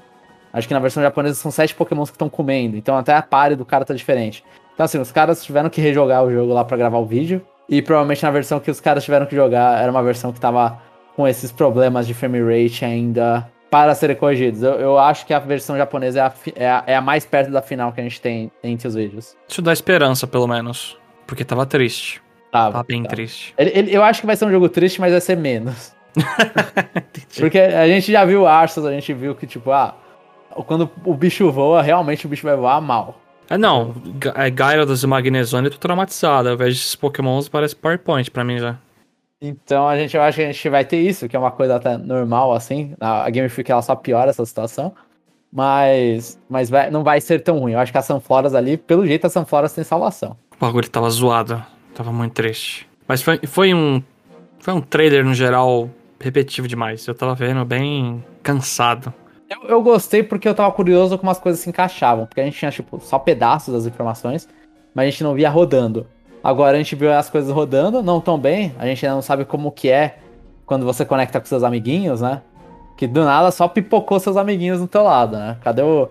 Acho que na versão japonesa são sete Pokémons que estão comendo. Então até a pare do cara tá diferente. Então, assim, os caras tiveram que rejogar o jogo lá pra gravar o vídeo. E provavelmente na versão que os caras tiveram que jogar era uma versão que tava com esses problemas de frame rate ainda para serem corrigidos. Eu, eu acho que a versão japonesa é a, é, a, é a mais perto da final que a gente tem entre os vídeos. Isso dá esperança, pelo menos. Porque tava triste. Tá, Tava bem tá. triste. Ele- ele- eu acho que vai ser um jogo triste, mas vai ser menos. [laughs] Porque a gente já viu Arceus, a gente viu que, tipo, ah, quando o bicho voa, realmente o bicho vai voar mal. Ah, não. É Gyarados e Magnezone, eu tô traumatizado. Eu vejo esses pokémons, parece PowerPoint pra mim já. Então a gente, eu acho que a gente vai ter isso, que é uma coisa até normal, assim. A a Game Freak ela só piora essa situação. Mas, mas vai- não vai ser tão ruim. Eu acho que a Sunfloras ali, pelo jeito, a Sunfloras tem salvação. O bagulho tava zoado. Tava muito triste. Mas foi, foi um. Foi um trailer, no geral, repetitivo demais. Eu tava vendo bem cansado. Eu, eu gostei porque eu tava curioso como as coisas se encaixavam. Porque a gente tinha, tipo, só pedaços das informações. mas a gente não via rodando. Agora a gente viu as coisas rodando, não tão bem, a gente ainda não sabe como que é quando você conecta com seus amiguinhos, né? Que do nada só pipocou seus amiguinhos no teu lado, né? Cadê o,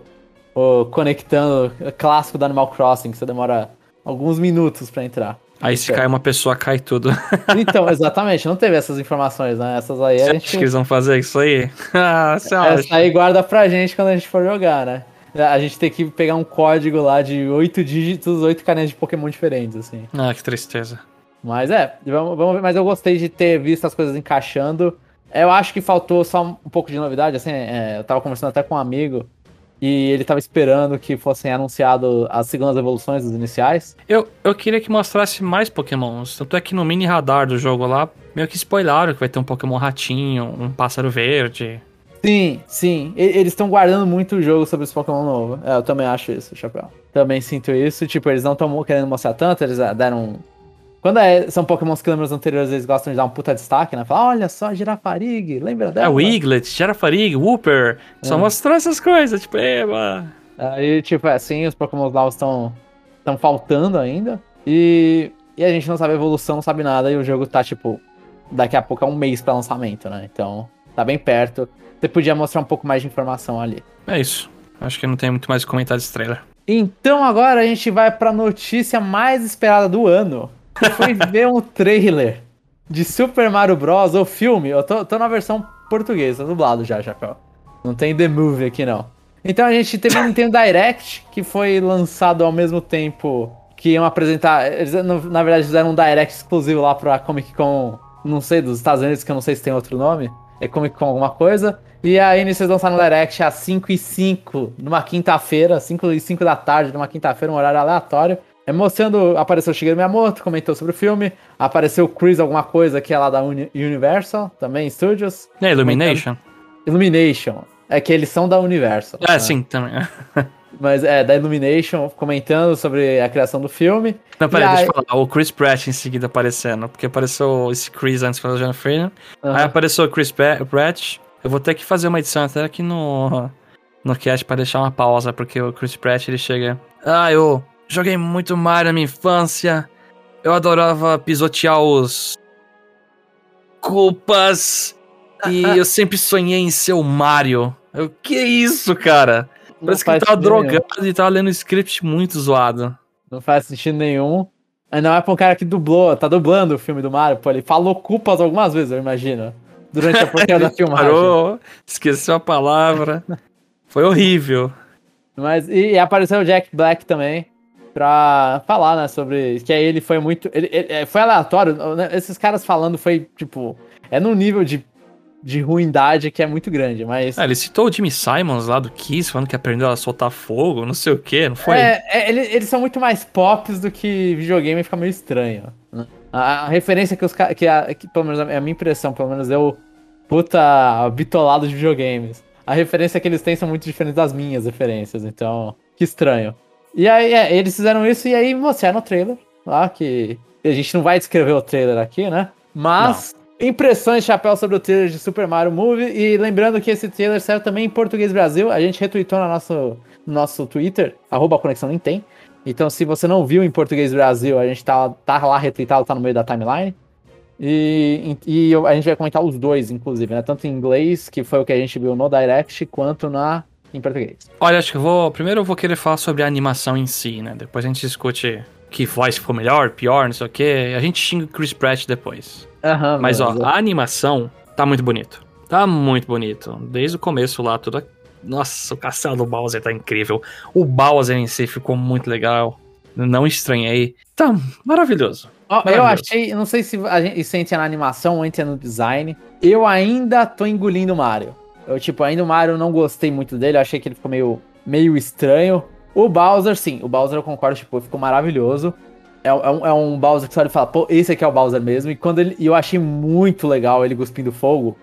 o conectando clássico do Animal Crossing, que você demora alguns minutos para entrar? Aí se cai uma pessoa, cai tudo. [laughs] Então, exatamente, não teve essas informações, né? Essas aí você a gente. Acha que eles vão fazer isso aí? [laughs] ah, você Essa acha? aí guarda pra gente quando a gente for jogar, né? A gente tem que pegar um código lá de oito dígitos, oito canetas de Pokémon diferentes, assim. Ah, que tristeza. Mas é, vamos, vamos ver. Mas eu gostei de ter visto as coisas encaixando. Eu acho que faltou só um pouco de novidade, assim, é, eu tava conversando até com um amigo e ele tava esperando que fossem anunciados as segundas evoluções dos iniciais. Eu, eu queria que mostrasse mais Pokémons, tanto é que no mini radar do jogo lá, meio que spoilaram que vai ter um Pokémon ratinho, um pássaro verde. Sim, sim. Eles estão guardando muito o jogo sobre esse Pokémon novo. É, eu também acho isso, Chapéu. Também sinto isso. Tipo, eles não estão querendo mostrar tanto, eles deram quando é, são Pokémons que lembram os anteriores, eles gostam de dar um puta destaque, né? Falar, olha só, Girafarig, lembra dela? É, Wiglet, Girafarig, Wooper, só é. mostrar essas coisas, tipo, eba. Aí, tipo, é assim, os Pokémons novos estão estão faltando ainda. E, e a gente não sabe a evolução, não sabe nada, e o jogo tá, tipo, daqui a pouco é um mês pra lançamento, né? Então, tá bem perto. Você podia mostrar um pouco mais de informação ali. É isso. Acho que não tem muito mais comentário desse trailer. Então agora a gente vai pra notícia mais esperada do ano foi [laughs] ver um trailer de Super Mario Bros. o filme. Eu tô, tô na versão portuguesa, dublado já, Chapéu. Não tem The Movie aqui não. Então a gente teve um Nintendo Direct que foi lançado ao mesmo tempo que iam apresentar. Eles, na verdade, fizeram um Direct exclusivo lá pra Comic Con, não sei, dos Estados Unidos, que eu não sei se tem outro nome. É Comic Con alguma coisa. E aí eles lançaram no Direct às 5 e 5 numa quinta-feira, 5 e 5 da tarde, numa quinta-feira, um horário aleatório. É mostrando, apareceu o Shigeru Miyamoto, comentou sobre o filme, apareceu o Chris alguma coisa que é lá da Uni Universal, também Studios. É, Illumination. Illumination. É que eles são da Universal. É, né? sim, também. [laughs] Mas é, da Illumination, comentando sobre a criação do filme. Não, peraí, aí... deixa eu falar. O Chris Pratt em seguida aparecendo, porque apareceu esse Chris antes com a Jennifer. Uhum. Aí apareceu o Chris Pratt. Eu vou ter que fazer uma edição até aqui no, no cast pra deixar uma pausa, porque o Chris Pratt ele chega. Ah, eu Joguei muito Mario na minha infância. Eu adorava pisotear os. Culpas. E eu sempre sonhei em ser o Mario. Eu, que isso, cara? Não Parece que ele tava drogado nenhum. e tava lendo script muito zoado. Não faz sentido nenhum. Não é pra um cara que dublou, tá dublando o filme do Mario, pô, ele falou culpas algumas vezes, eu imagino. Durante a porcaria [laughs] da filmagem. Parou, esqueceu a palavra. Foi horrível. Mas, e, e apareceu o Jack Black também pra falar, né, sobre que aí ele foi muito. Ele, ele, é, foi aleatório. Né, esses caras falando foi, tipo. É num nível de, de ruindade que é muito grande, mas. É, ele citou o Jimmy Simons lá do Kiss, falando que aprendeu a soltar fogo, não sei o que, não foi? É, é ele, eles são muito mais pops do que videogame fica meio estranho. Né? A, a, referência que os caras. Que, a, que pelo menos a minha impressão, pelo menos eu. Puta bitolado de videogames. A referência que eles têm são muito diferentes das minhas referências, então. Que estranho. E aí, é, eles fizeram isso e aí mostraram o trailer lá, que a gente não vai descrever o trailer aqui, né? Mas, não. Impressões, chapéu sobre o trailer de Super Mario Movie. E lembrando que esse trailer saiu também em português Brasil. A gente retweetou no nosso, no nosso Twitter, arroba Conexão Nintendo. Então, se você não viu em português Brasil, a gente tá, tá lá retweetado, tá no meio da timeline. E, e, a gente vai comentar os dois, inclusive, né? Tanto em inglês, que foi o que a gente viu no Direct, quanto na em português. Olha, acho que eu vou. Primeiro eu vou querer falar sobre a animação em si, né? Depois a gente discute que voz ficou melhor, pior, não sei o quê. A gente xinga o Chris Pratt depois. Uhum, mas, ó, a animação tá muito bonito. Tá muito bonito. Desde o começo lá, tudo. Nossa, o castelo do Bowser tá incrível. O Bowser em si ficou muito legal. Não estranhei. Tá maravilhoso. Oh, eu achei, não sei se a gente, isso entra na animação ou entra no design. Eu ainda tô engolindo o Mario. Eu, tipo, ainda o Mario não gostei muito dele, eu achei que ele ficou meio, meio estranho. O Bowser, sim, o Bowser eu concordo, tipo, ficou maravilhoso. É, é, um, é um Bowser que você olha e fala, pô, esse aqui é o Bowser mesmo. E quando ele. Eu achei muito legal ele cuspindo fogo.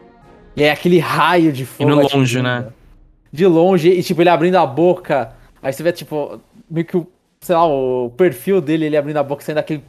E é aquele raio de fogo. E no longe, né? De longe, e tipo, ele abrindo a boca. Aí você vê, tipo, meio que o, sei lá, o perfil dele, ele abrindo a boca, saindo aquele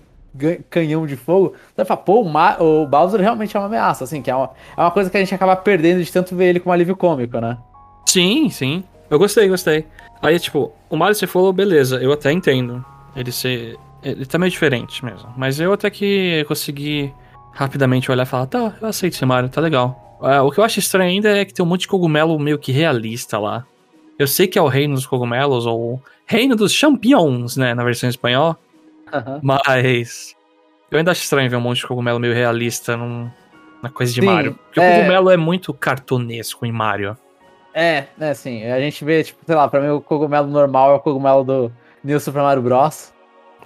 canhão de fogo, você fala, pô, o, o Bowser realmente é uma ameaça, assim, que é uma, é uma coisa que a gente acaba perdendo de tanto ver ele como alívio cômico, né? Sim, sim. Eu gostei, gostei. Aí, tipo, o Mario você falou, beleza, eu até entendo. Ele ser. Ele tá meio diferente mesmo. Mas eu até que consegui rapidamente olhar e falar, tá, eu aceito esse Mario, tá legal. Uh, o que eu acho estranho ainda é que tem um monte de cogumelo meio que realista lá. Eu sei que é o reino dos cogumelos, ou reino dos champions, né, na versão espanhol. Aham. Mas. Eu ainda acho estranho ver um monte de cogumelo meio realista num, na coisa de Sim, Mario. Porque é- o cogumelo é muito cartunesco em Mario. É, né, assim, a gente vê, tipo, sei lá, pra mim o cogumelo normal é o cogumelo do New Super Mario Bros.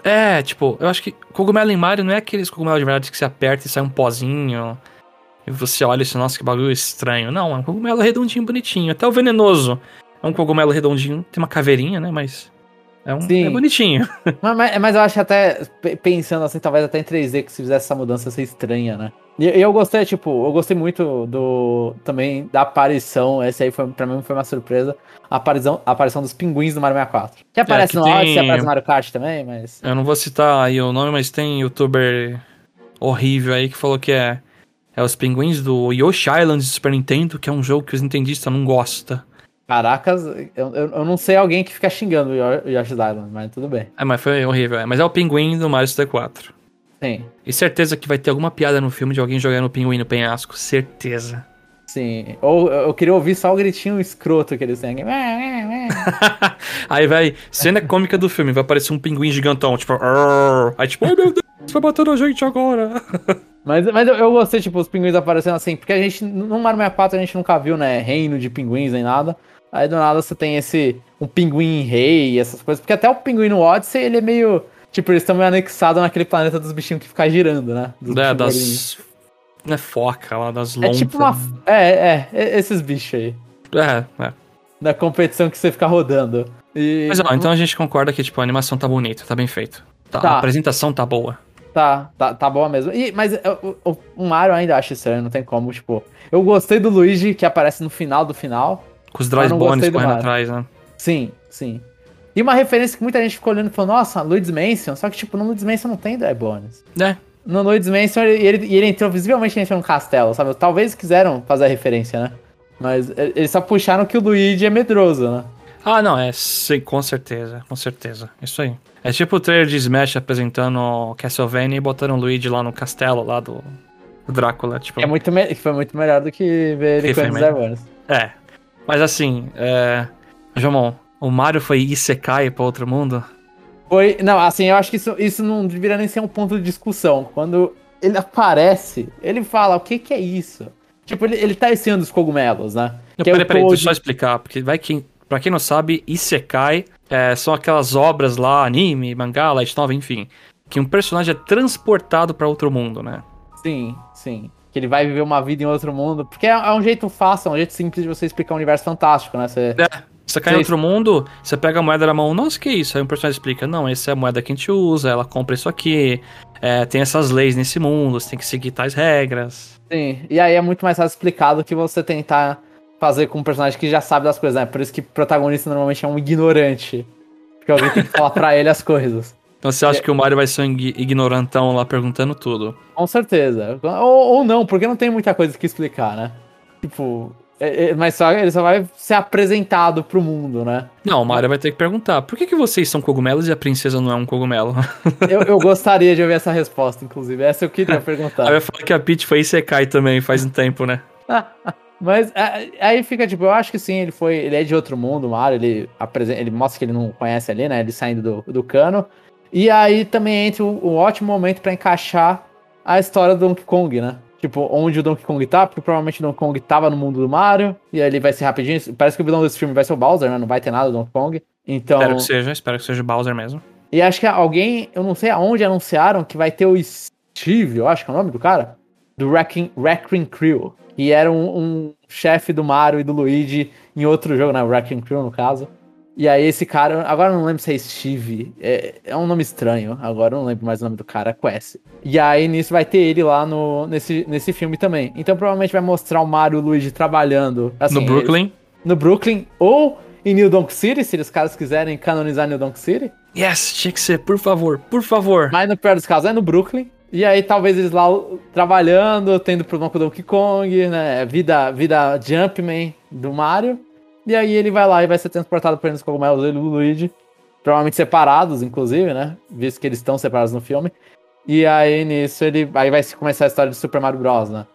É, tipo, eu acho que cogumelo em Mario não é aqueles cogumelos de verdade que você aperta e sai um pozinho. E você olha e diz, nossa, que bagulho estranho. Não, é um cogumelo redondinho, bonitinho. Até o venenoso é um cogumelo redondinho. Tem uma caveirinha, né? Mas é, um, Sim. é bonitinho. [laughs] Mas, mas- eu acho até, pe- pensando assim, talvez até em 3D, que se fizesse essa mudança ia ser estranha, né? E eu gostei, tipo, eu gostei muito do. Também da aparição. Esse aí foi, pra mim foi uma surpresa. A aparição, a aparição dos pinguins do Mario 64. Que aparece que no tem- Odyssey, aparece no Mario Kart também, mas. Eu não vou citar aí o nome, mas tem youtuber horrível aí que falou que é, é os pinguins do Yoshi Island de Super Nintendo, que é um jogo que os nintendistas não gostam. Caracas, eu, eu, não sei alguém que fica xingando o Yo- Yoshi's Island, mas tudo bem. É, mas foi horrível. é. Mas é o pinguim do Mario 64. Sim, E certeza que vai ter alguma piada no filme de alguém jogando o pinguim no penhasco. Certeza. sim. Ou eu queria ouvir só o gritinho escroto que eles têm. [laughs] Aí vai, cena cômica do filme, vai aparecer um pinguim gigantão, tipo, "Arr". aí tipo, ai meu Deus, vai bater na gente agora. [laughs] Mas, mas eu, eu gostei, tipo, os pinguins aparecendo assim, porque a gente, no Mario 64, a gente nunca viu, né, reino de pinguins nem nada. Aí do nada você tem esse, um pinguim rei, essas coisas. Porque até o pinguim no Odyssey, ele é meio, tipo, eles estão meio anexados naquele planeta dos bichinhos que fica girando, né? Dos É, das. Não é foca lá, das É lontas. tipo uma... É, é, é, esses bichos aí. É, é. Da competição que você fica rodando. E... Mas ó, então a gente concorda que, tipo, a animação tá bonita, tá bem feito. Tá, Tá. A apresentação tá boa. Tá, tá, tá boa mesmo. E, mas eu- o, o Mario ainda acha estranho, não tem como, tipo... Eu gostei do Luigi, que aparece no final do final. Com os Dry não Bones correndo atrás, né? Sim, sim. E uma referência que muita gente ficou olhando e falou, nossa, Luigi's Mansion, só que tipo, no Luigi's Mansion não tem Dry Bones. É. No Luigi's Mansion ele, ele, ele entrou, visivelmente ele entrou no castelo, sabe? Talvez quiseram fazer a referência, né? Mas eles só puxaram que o Luigi é medroso, né? Ah, não, é, sim, com certeza, com certeza. Isso aí. É tipo o trailer de Smash apresentando Castlevania e botando o Luigi lá no castelo, lá do, Drácula, tipo... É muito me- foi muito melhor do que ver ele Que com os. É. Mas assim, é... Jomon, o Mario foi Isekai pra outro mundo? Foi. Não, assim, eu acho que isso, isso não deveria nem ser um ponto de discussão. Quando ele aparece, ele fala, o que que é isso? Tipo, ele, ele tá esse ano dos cogumelos, né? Não, Que é peraí, o peraí, deixa eu só explicar, porque vai que... Pra quem não sabe, Isekai é, são aquelas obras lá, anime, mangá, light novel, enfim, que um personagem é transportado pra outro mundo, né? Sim, sim. Que ele vai viver uma vida em outro mundo. Porque é, é um jeito fácil, é um jeito simples de você explicar um universo fantástico, né? Você... É, você cai em outro mundo, você pega a moeda na mão, nossa, que isso? Aí um personagem explica, não, essa é a moeda que a gente usa, ela compra isso aqui, é, tem essas leis nesse mundo, você tem que seguir tais regras. Sim. E aí é muito mais fácil explicar do que você tentar fazer com um personagem que já sabe das coisas, né? Por isso que o protagonista normalmente é um ignorante. Porque alguém tem que falar pra ele as coisas. Então você acha que o Mario vai ser um ign- ignorantão lá perguntando tudo? Com certeza. Ou, ou não, porque não tem muita coisa que explicar, né? Tipo. é- é- mas só, ele só vai ser apresentado pro mundo, né? Não, o Mario vai ter que perguntar, por que, que vocês são cogumelos e a princesa não é um cogumelo? [laughs] Eu, eu gostaria de ouvir essa resposta, inclusive. Essa eu queria [laughs] perguntar. Aí vai falar que a Peach foi Isekai também, faz um tempo, né? [laughs] Mas é, aí fica tipo, eu acho que sim, ele foi. Ele é de outro mundo, o Mario, ele, apresenta, ele mostra que ele não conhece ali, né? Ele saindo do, do cano. E aí também entra um, um ótimo momento pra encaixar a história do Donkey Kong, né? Tipo, onde o Donkey Kong tá, porque provavelmente o Donkey Kong tava no mundo do Mario, e aí ele vai ser rapidinho. Parece que o vilão desse filme vai ser o Bowser, né? Não vai ter nada do Donkey Kong. Então. Espero que seja, espero que seja o Bowser mesmo. E acho que alguém, eu não sei aonde anunciaram que vai ter o Steve, eu acho que é o nome do cara, do Wrecking, Wrecking Crew, que era um, um chefe do Mario e do Luigi em outro jogo, né? O Wrecking Crew, no caso. E aí esse cara, agora eu não lembro se é Steve, é, é um nome estranho, agora eu não lembro mais o nome do cara, é com S. E aí nisso vai ter ele lá no, nesse, nesse filme também. Então provavelmente vai mostrar o Mario e o Luigi trabalhando. assim, no Brooklyn. no Brooklyn ou em New Donk City, se os caras quiserem canonizar New Donk City. Yes, tinha que ser, por favor, por favor. Mas no pior dos casos é no Brooklyn. E aí talvez eles lá trabalhando, tendo problema com o Donkey Kong, né? Vida, vida Jumpman do Mario. E aí ele vai lá e vai ser transportado por nos cogumelos, ele e o Luigi. provavelmente separados, inclusive, né? Visto que eles estão separados no filme. E aí nisso ele. Aí vai começar a história de Super Mario Bros, né?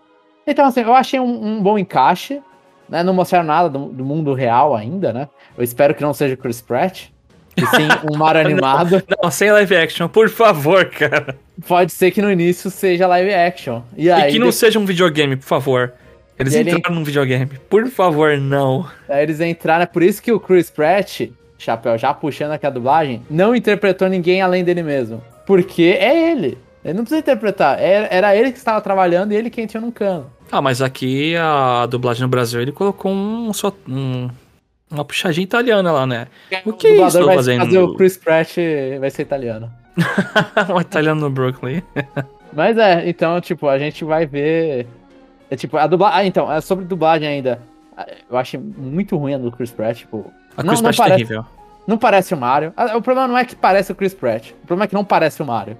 Então, assim, eu achei um, um bom encaixe. Né? Não mostraram nada do, do, mundo real ainda, né? Eu espero que não seja Chris Pratt. E sim [laughs] um Mario animado. Não, não, sem live action, por favor, cara. Pode ser que no início seja live action. E, aí, e que não seja um videogame, por favor. Eles e entraram ele... num videogame. Por favor, não. Aí eles entraram, é por isso que o Chris Pratt, chapéu já puxando aqui a dublagem, não interpretou ninguém além dele mesmo. Porque é ele. Ele não precisa interpretar. Era, era ele que estava trabalhando e ele quem tinha no cano. Ah, mas aqui a dublagem no Brasil ele colocou um, só, um uma puxadinha italiana lá, né? O que o é isso? Vai fazendo... fazer o Chris Pratt vai ser italiano. [laughs] um italiano no Brooklyn. mas é, então, tipo, a gente vai ver. É tipo, a dublagem. Ah, então, é sobre dublagem ainda. Eu achei muito ruim a do Chris Pratt, tipo. A Chris não, Pratt não é parece, terrível. Não parece o Mario. Ah, o problema não é que parece o Chris Pratt. O problema é que não parece o Mario.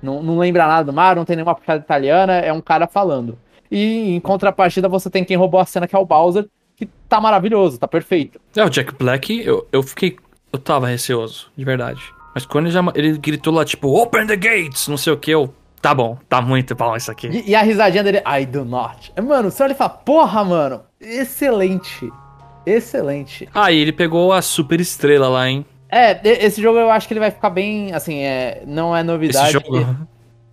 Não, não lembra nada do Mario, não tem nenhuma puxada italiana, é um cara falando. E em contrapartida você tem quem roubou a cena, que é o Bowser, que tá maravilhoso, tá perfeito. É, o Jack Black, eu, eu fiquei. Eu tava receoso, de verdade. Mas quando ele, já, ele gritou lá, tipo, Open the gates, não sei o que, eu. Tá bom, tá muito bom isso aqui. E, e a risadinha dele, I do not. Mano, você olha e fala, porra, mano, excelente. Excelente. Ah, e ele pegou a super estrela lá, hein? É, esse jogo eu acho que ele vai ficar bem, assim, é, não é novidade. Esse jogo? Que...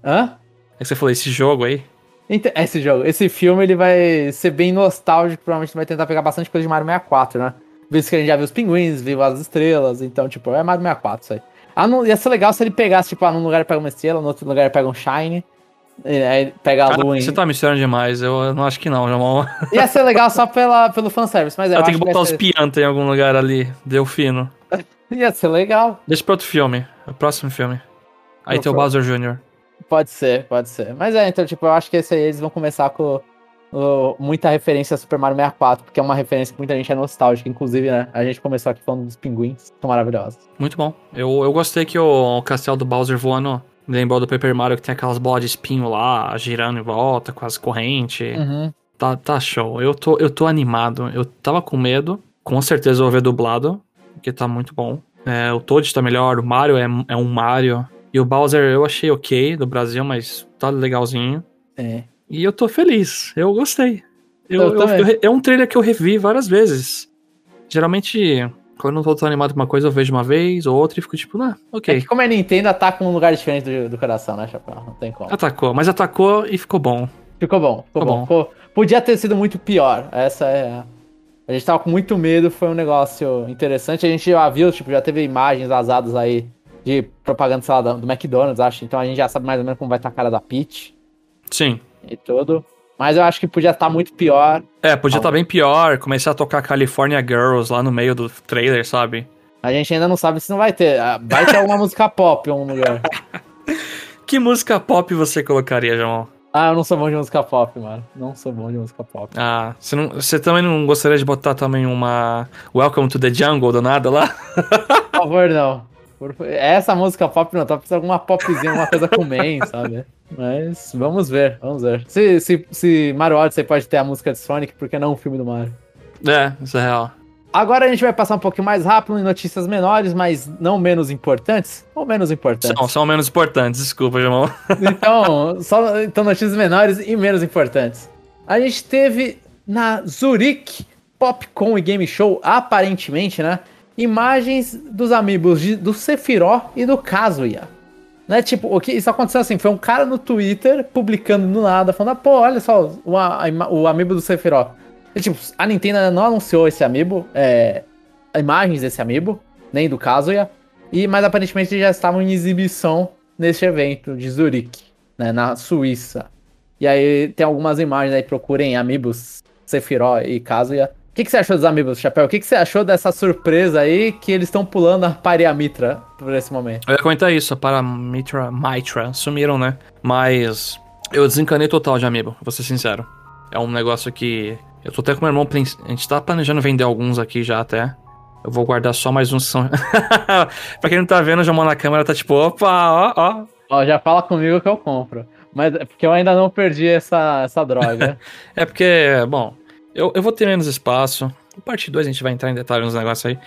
Hã? É que você falou, esse jogo aí? Então, esse jogo, esse filme, ele vai ser bem nostálgico, provavelmente vai tentar pegar bastante coisa de Mario 64, né? Visto que a gente já viu os pinguins, viu as estrelas, então, tipo, é Mario 64 isso aí. Ah, não, ia ser legal se ele pegasse, tipo, ah, num lugar pega uma estrela, no outro lugar pega um Shine, aí pega a lua Você tá misturando demais, eu não acho que não, Jamal. [laughs] Ia ser legal só pela, pelo fanservice, mas eu, eu tenho que botar os ser... pianta em algum lugar ali, deu fino. [laughs] Ia ser legal. Deixa pra outro filme, o próximo filme. Aí tem o Bowser Jr. Pode ser, pode ser. Mas é, então, tipo, eu acho que esse aí eles vão começar com muita referência a Super Mario 64, porque é uma referência que muita gente é nostálgica. Inclusive, né? A gente começou aqui falando dos pinguins, são maravilhosos. Muito bom. Eu, eu gostei que o, o castelo do Bowser voando me lembrou do Paper Mario, que tem aquelas bolas de espinho lá, girando em volta, com as correntes. Uhum. Tá, tá show. Eu tô, eu tô animado. Eu tava com medo. Com certeza eu vou ver dublado, porque tá muito bom. É, o Toad tá melhor, o Mario é, é um Mario. E o Bowser eu achei ok do Brasil, mas tá legalzinho. É. E eu tô feliz. Eu gostei. Eu, eu, eu, eu, é um trailer que eu revi várias vezes. Geralmente, quando eu não tô animado com uma coisa, eu vejo uma vez ou outra e fico tipo, ah, ok. É que como é Nintendo, ataca um lugar diferente do, do coração, né, Chapéu? Não tem como. Atacou, mas atacou e ficou bom. Ficou bom, ficou, ficou bom. bom. podia ter sido muito pior. Essa é. A gente tava com muito medo, foi um negócio interessante. A gente já viu, tipo, já teve imagens vazadas aí de propaganda, sei lá, do McDonald's, acho. Então a gente já sabe mais ou menos como vai estar a cara da Peach. Sim. E tudo. Mas eu acho que podia estar muito pior. É, podia estar bem pior. Começar a tocar California Girls lá no meio do trailer, sabe? A gente ainda não sabe se não vai ter. Ah, vai ter alguma [laughs] música pop em algum lugar. que música pop você colocaria, João? Ah, eu não sou bom de música pop, mano. Não sou bom de música pop. Ah, você, não, você também não gostaria de botar também uma Welcome to the Jungle do nada lá? Por favor, não. Essa música pop não, tá precisando de alguma popzinha, alguma coisa com Man, [laughs] sabe? Mas vamos ver, vamos ver. Se, se, se Mario Odyssey pode ter a música de Sonic, por que não o filme do Mario? É, isso é real. Agora a gente vai passar um pouquinho mais rápido em notícias menores, mas não menos importantes. Ou menos importantes? São, são menos importantes, desculpa, Jamão. [laughs] Então, só, então, notícias menores e menos importantes. A gente teve na Zurich Popcom e Game Show, aparentemente, né? Imagens dos amigos de, do Sephiroth e do Kazuya. Né? Tipo, o que isso aconteceu assim, foi um cara no Twitter publicando do nada, falando, ah, pô, olha só, o, a, o do Sephiroth. E, tipo, a Nintendo não anunciou esse amiibo, é, imagens desse amiibo, nem do Kazuya, e, mas aparentemente já estavam em exibição neste evento de Zurich, né, na Suíça. E aí tem algumas imagens aí, procurem amigos Sephiroth e Kazuya, o que, que, você achou dos amigos, Chapéu? O que, que, você achou dessa surpresa aí que eles estão pulando a Paramitra por esse momento? Eu ia comentar isso, a Paramitra, Mitra, sumiram, né? Mas eu desencanei total de amiibo, vou ser sincero. É um negócio que. Eu tô até com meu irmão. A gente tá planejando vender alguns aqui já até. Eu vou guardar só mais uns são. [laughs] pra quem não tá vendo, o Jamon na câmera tá tipo, opa, ó, ó. Ó, já fala comigo que eu compro. Mas é porque eu ainda não perdi essa, essa droga. [laughs] é porque, bom, eu, eu vou ter menos espaço. Parte 2 a gente vai entrar em detalhes nos negócios aí.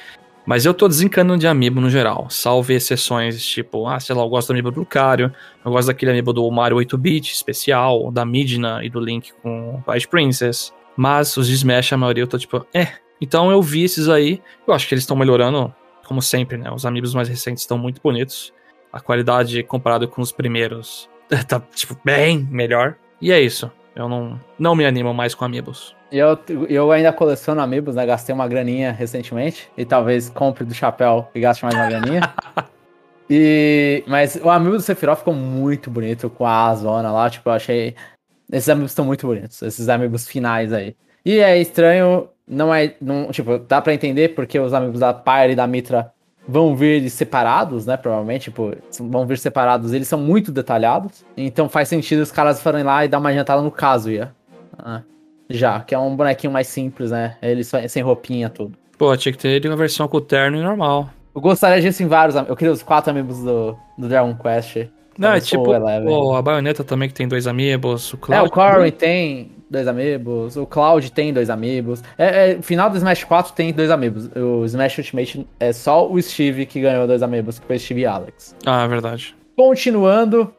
Mas eu tô desencanando de amiibo no geral, salve exceções, tipo, ah, sei lá, eu gosto do amiibo do Lucario, eu gosto daquele amiibo do Mario 8-bit especial, da Midna e do Link com Twilight Princess. Mas os de Smash, a maioria eu tô tipo, é. Então eu vi esses aí, eu acho que eles estão melhorando, como sempre, né? Os amigos mais recentes estão muito bonitos. A qualidade comparado com os primeiros [laughs] tá, tipo, bem melhor. E é isso. Eu não, não me animo mais com amigos. Eu, eu ainda coleciono amigos, né? Gastei uma graninha recentemente. E talvez compre do chapéu e gaste mais uma graninha. [laughs] e, mas o amigo do Sephiroth ficou muito bonito com a zona lá. Tipo, eu achei. Esses amigos estão muito bonitos. Esses amigos finais aí. E é estranho. Não é. Não, tipo, dá pra entender porque os amigos da Pyre e da Mitra vão vir separados, né? Provavelmente, tipo, vão vir separados. Eles são muito detalhados. Então faz sentido os caras forem lá e dar uma jantada no Kazuya. Ah, já, que é um bonequinho mais simples, né? Ele só, sem roupinha, tudo. Pô, tinha que ter uma versão com terno e normal. Eu gostaria disso em vários. Eu queria os quatro amigos do, do Dragon Quest. Não, é tipo, pô, a baioneta também que tem dois amigos. O Cloud, é, o Corey tem dois amigos, o Cloud tem dois amigos. É, é, final do Smash 4 tem dois amigos. O Smash Ultimate é só o Steve que ganhou dois amigos, que foi Steve e Alex. Ah, é verdade. Continuando.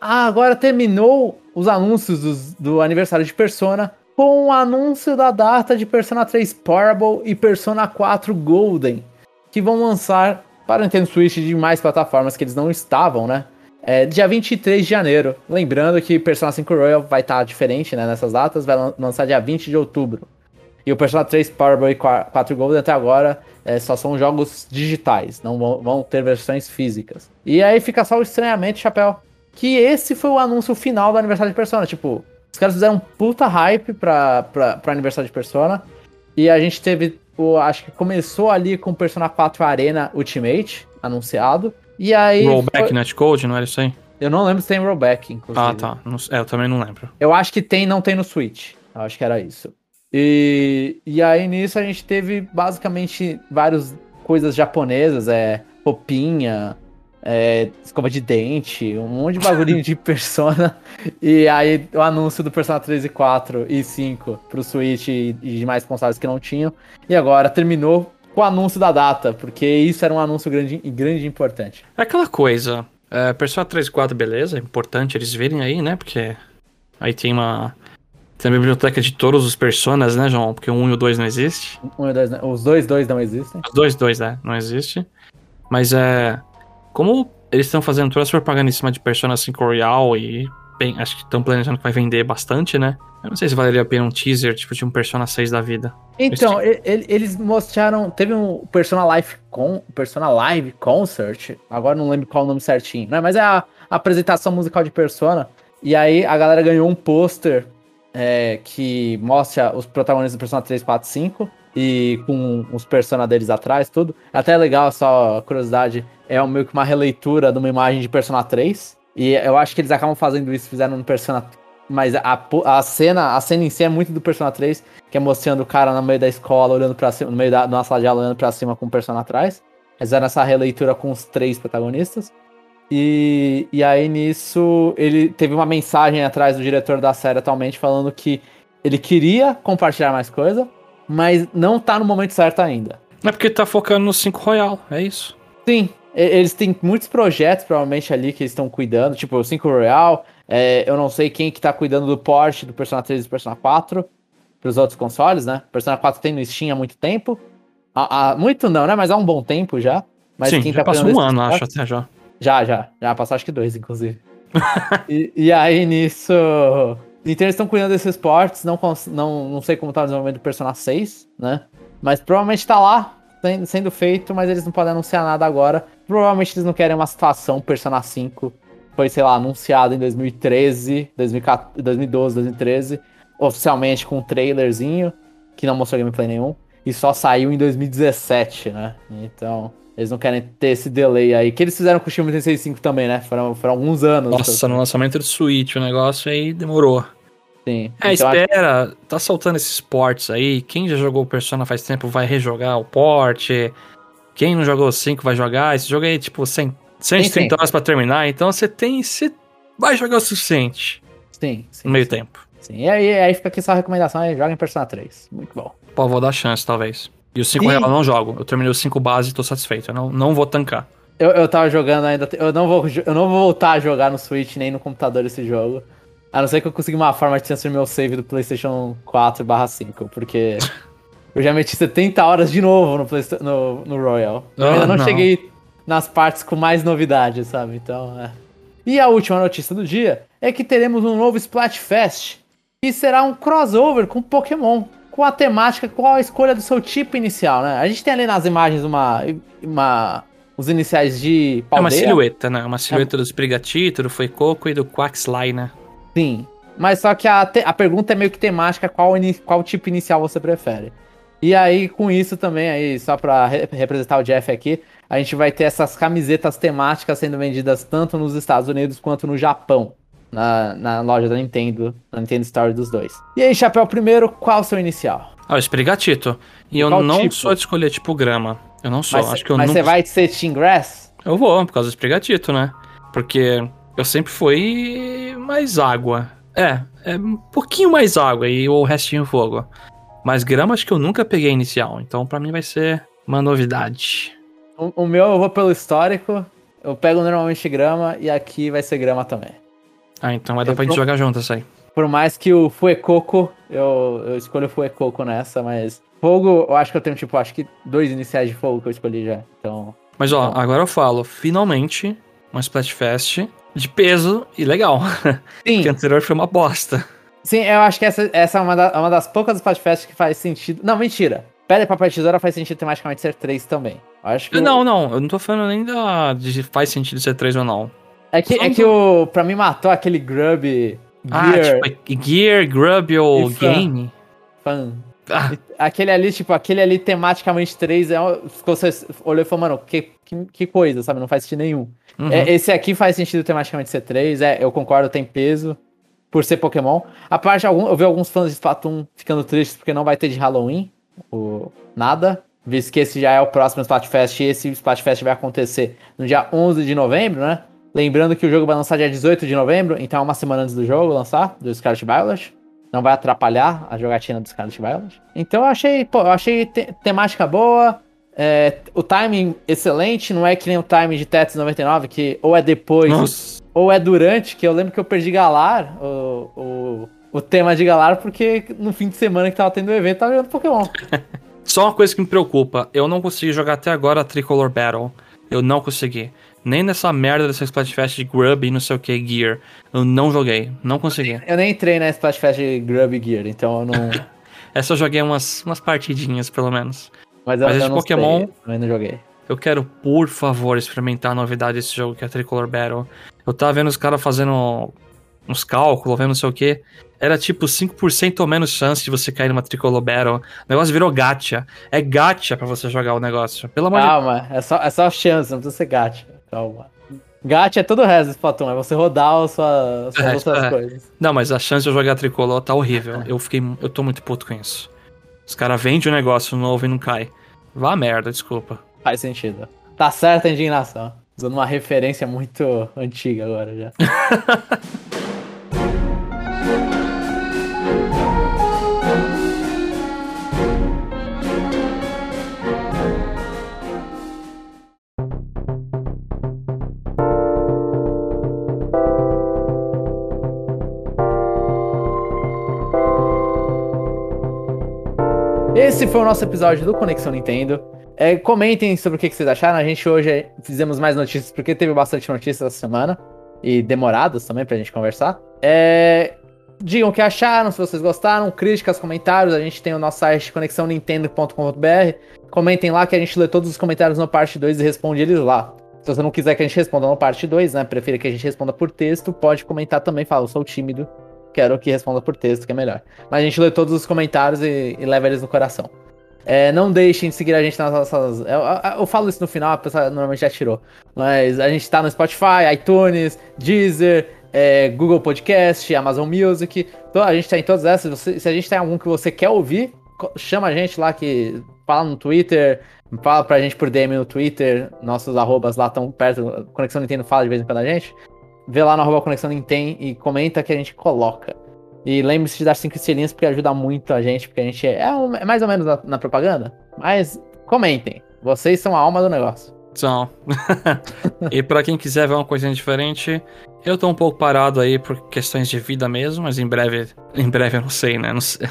Ah, agora terminou os anúncios dos, do aniversário de Persona com o anúncio da data de Persona 3 Parable e Persona 4 Golden, que vão lançar para o Nintendo Switch de mais plataformas que eles não estavam, né? É, dia 23 de janeiro. Lembrando que Persona 5 Royal vai estar tá diferente né, nessas datas, vai lançar dia 20 de outubro. E o Persona 3 Powerboy e 4 Gold até agora é, só são jogos digitais, não vão, vão, ter versões físicas. E aí fica só o estranhamento, Chapéu, que esse foi o anúncio final do aniversário de Persona. Tipo, os caras fizeram um puta hype pra, pra, pra aniversário de Persona. E a gente teve, o, acho que começou ali com Persona 4 Arena Ultimate anunciado. E aí. Rollback foi... netcode, não era isso aí? Eu não lembro se tem rollback, inclusive. Ah, tá. É, eu também não lembro. Eu acho que tem, não tem no Switch. Eu acho que era isso. E, e aí nisso a gente teve basicamente várias coisas japonesas, é roupinha, é, escova de dente, um monte de bagulhinho de [laughs] Persona. E aí o anúncio do Persona 3 e 4 e 5 pro Switch e, e demais consoles que não tinham. E agora terminou com o anúncio da data, porque isso era um anúncio grande, grande e importante. É aquela coisa. É, Persona 3 e 4, beleza, é importante eles verem aí, né? Porque aí tem uma. Tem a biblioteca de todos os personas, né, João? Porque o 1 e o 2 não existe. Um e dois, os dois dois não existem. Os dois dois, né? Não existe. Mas é. Como eles estão fazendo toda essa propaganda em cima de Persona 5 Royal e bem, acho que estão planejando que vai vender bastante, né? Eu não sei se valeria a pena um teaser, tipo, de um Persona 6 da vida. Então, ele, eles mostraram. Teve um Persona Live Con, Persona Live Concert. Agora não lembro qual o nome certinho, né? Mas é a, a apresentação musical de Persona. E aí a galera ganhou um pôster é, que mostra os protagonistas do Persona 3, 4, 5. E com os Persona deles atrás, tudo. Até legal, só curiosidade. É meio que uma releitura de uma imagem de Persona 3. E eu acho que eles acabam fazendo isso, fizeram no Persona. Mas a, a cena, a cena em si é muito do Persona 3, que é mostrando o cara no meio da escola, olhando para cima, no meio da nossa sala de aula, olhando pra cima com o Persona atrás. Fizeram essa releitura com os três protagonistas. E, e aí nisso ele teve uma mensagem atrás do diretor da série atualmente falando que ele queria compartilhar mais coisa, mas não tá no momento certo ainda. É porque tá focando no 5 Royal, é isso. Sim, eles têm muitos projetos, provavelmente, ali que eles estão cuidando, tipo o 5 Royal. É, eu não sei quem que tá cuidando do porte do Persona 3 e do Persona 4 pros outros consoles, né? Persona 4 tem no Steam há muito tempo. Há, há, muito não, né? Mas há um bom tempo já. Mas Sim, quem já tá passou um ano, acho, até já. Já, já. Já passou acho que dois, inclusive. [laughs] e, e, aí, nisso... Então eles estão cuidando desses ports, não, não, não sei como tá o desenvolvimento do Persona 6, né? Mas provavelmente tá lá, sendo feito, mas eles não podem anunciar nada agora. Provavelmente eles não querem uma situação Persona 5 foi, sei lá, anunciado em 2013, 2014, 2012, 2013, oficialmente com um trailerzinho, que não mostrou gameplay nenhum, e só saiu em 2017, né? Então, eles não querem ter esse delay aí. Que eles fizeram com o Shin 5 também, né? Foram, foram alguns anos. Nossa, no lançamento do Switch o negócio aí demorou. Sim. É, então, espera, acho... tá soltando esses ports aí. Quem já jogou Persona faz tempo vai rejogar o port. Quem não jogou o 5 vai jogar. Esse jogo aí, tipo, 100, 130 horas pra terminar. Então você tem. Você vai jogar o suficiente. Sim. sim no meio sim. tempo. Sim. E aí, aí fica aqui só a recomendação aí: joga em Persona 3. Muito bom. Pô, vou dar chance, talvez. E o 5 real eu não jogo. Eu terminei o 5 base e tô satisfeito. Eu não, não vou tancar. Eu, eu tava jogando ainda. Eu não, vou, eu não vou voltar a jogar no Switch nem no computador esse jogo. A não ser que eu consiga uma forma de transferir meu save do PlayStation 4 5, porque eu já meti 70 horas de novo no, Play, no, no Royal. Eu ainda não, não, cheguei nas partes com mais novidades, sabe? Então, é. E a última notícia do dia é que teremos um novo Splatfest, que será um crossover com Pokémon, com a temática, qual a escolha do seu tipo inicial, né? A gente tem ali nas imagens uma, uma os iniciais de Paldeia. É uma silhueta, né? Uma silhueta é... do Sprigatito, do Fuecoco e do Quaxly, né? Sim. Mas só que a, te... a pergunta é meio que temática, qual, in... qual tipo inicial você prefere? E aí, com isso também, aí, só pra re representar o Jeff aqui, a gente vai ter essas camisetas temáticas sendo vendidas tanto nos Estados Unidos quanto no Japão. Na, na loja da Nintendo, na Nintendo Store dos dois. E aí, Chapéu, primeiro, qual o seu inicial? Ah, o Sprigatito. E, eu não tipo? sou de escolher tipo grama. Eu não sou, mas, acho que eu Mas nunca... você vai ser Team Grass? Eu vou, por causa do Sprigatito, né? Porque eu sempre fui mais água. É, é um pouquinho mais água e o restinho fogo. Mas grama acho que eu nunca peguei inicial, então para mim vai ser uma novidade. O, o, meu eu vou pelo histórico, eu pego normalmente grama e aqui vai ser grama também. Ah, então vai dar eu pra gente jogar junto essa aí. Por mais que o Fuecoco, eu, eu escolho o Fuecoco nessa, mas Fogo, eu acho que eu tenho, tipo, acho que dois iniciais de fogo que eu escolhi já. Então. Mas ó, então... agora eu falo, finalmente, uma Splatfest de peso e legal. Sim. Porque anterior foi uma bosta. Sim, eu acho que essa, essa é uma, da, uma das poucas Splatfests que faz sentido. Não, mentira. Pedra, papel e tesoura faz sentido tematicamente ser três também. Eu acho que. Não, eu... não, eu não tô falando nem da, de faz sentido ser três ou não. É que, é que o. Pra mim matou aquele Grub. Ah, Gear. Ah, tipo, Gear, Grub ou Game. Fun. Ah. Aquele ali, tipo, aquele ali tematicamente 3 é. Você olhou e falou, mano, que, que, que, coisa, sabe? Não faz sentido nenhum. Uhum. É, esse aqui faz sentido tematicamente ser 3, é, eu concordo, tem peso por ser Pokémon. A parte, algum, eu vi alguns fãs de Splatoon ficando tristes porque não vai ter de Halloween, o, nada. Visto que esse já é o próximo Splatfest e esse Splatfest vai acontecer no dia 11 de novembro, né? Lembrando que o jogo vai lançar dia 18 de novembro, então é uma semana antes do jogo lançar, do Scarlet Violet não vai atrapalhar a jogatina do Scarlet Violet. Então eu achei, pô, eu achei te temática boa, é, o timing excelente, não é que nem o timing de Tetris 99, que ou é depois Nossa. ou é durante, que eu lembro que eu perdi Galar, o, o, o tema de Galar, porque no fim de semana que tava tendo o evento, tava jogando Pokémon. [laughs] Só uma coisa que me preocupa, eu não consegui jogar até agora a Tricolor Battle. Eu não consegui. Nem nessa merda dessa Splatfest de Grub e não sei o que, Gear. Eu não joguei, não consegui. Eu nem entrei na Splatfest de Grub e Gear, então eu não. [laughs] Essa eu joguei umas, umas partidinhas, pelo menos. Mas, eu, Mas eu de Pokémon. Sei, eu não joguei. Eu quero, por favor, experimentar a novidade desse jogo que é a Tricolor Battle. Eu tava vendo os caras fazendo uns cálculos, vendo não sei o que. Era tipo 5% ou menos chance de você cair numa Tricolor Battle. O negócio virou gacha. É gacha pra você jogar o negócio. Pelo amor Calma, de... é só, é só chance, não precisa ser gacha. Calma. Gacha é todo o resto Platão, é você rodar as suas, suas é, outras é. coisas. Não, mas a chance de eu jogar tricolor tá horrível. Eu fiquei. Eu tô muito puto com isso. Os caras vendem um negócio novo e não cai. Vá merda, desculpa. Faz sentido. Tá certa a indignação. Usando uma referência muito antiga agora já. [laughs] Esse foi o nosso episódio do Conexão Nintendo. É, comentem sobre o que, vocês acharam. A gente hoje fizemos mais notícias porque teve bastante notícias essa semana. E demoradas também pra gente conversar. É, digam o que acharam, se vocês gostaram, críticas, comentários. A gente tem o nosso site conexãonintendo.com.br. Comentem lá que a gente lê todos os comentários no parte 2 e responde eles lá. Se você não quiser que a gente responda no parte 2, né? Prefira que a gente responda por texto, pode comentar também. Fala, eu sou tímido quero que responda por texto, que é melhor. Mas a gente lê todos os comentários e, e leva eles no coração. É, não deixem de seguir a gente nas nossas. Eu, eu, eu, falo isso no final, a pessoa normalmente já tirou. Mas a gente tá no Spotify, iTunes, Deezer, é, Google Podcast, Amazon Music. Então a gente tá em todas essas. Se, se a gente tem algum que você quer ouvir, chama a gente lá que fala no Twitter, fala pra gente por DM no Twitter. Nossos arrobas lá estão perto. Conexão Nintendo fala de vez em quando a gente vê lá no arroba Conexão Nintendo e comenta que a gente coloca. E lembre-se de dar cinco estrelinhas porque ajuda muito a gente, porque a gente é, é mais ou menos na, na, propaganda. Mas comentem. Vocês são a alma do negócio. São. [laughs] e para quem quiser ver uma coisinha diferente, eu tô um pouco parado aí por questões de vida mesmo, mas em breve, em breve eu não sei, né? Não sei.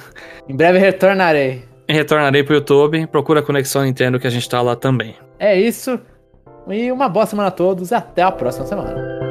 Em breve retornarei. Retornarei pro YouTube, procura a Conexão Nintendo que a gente tá lá também. É isso. E uma boa semana a todos e até a próxima semana.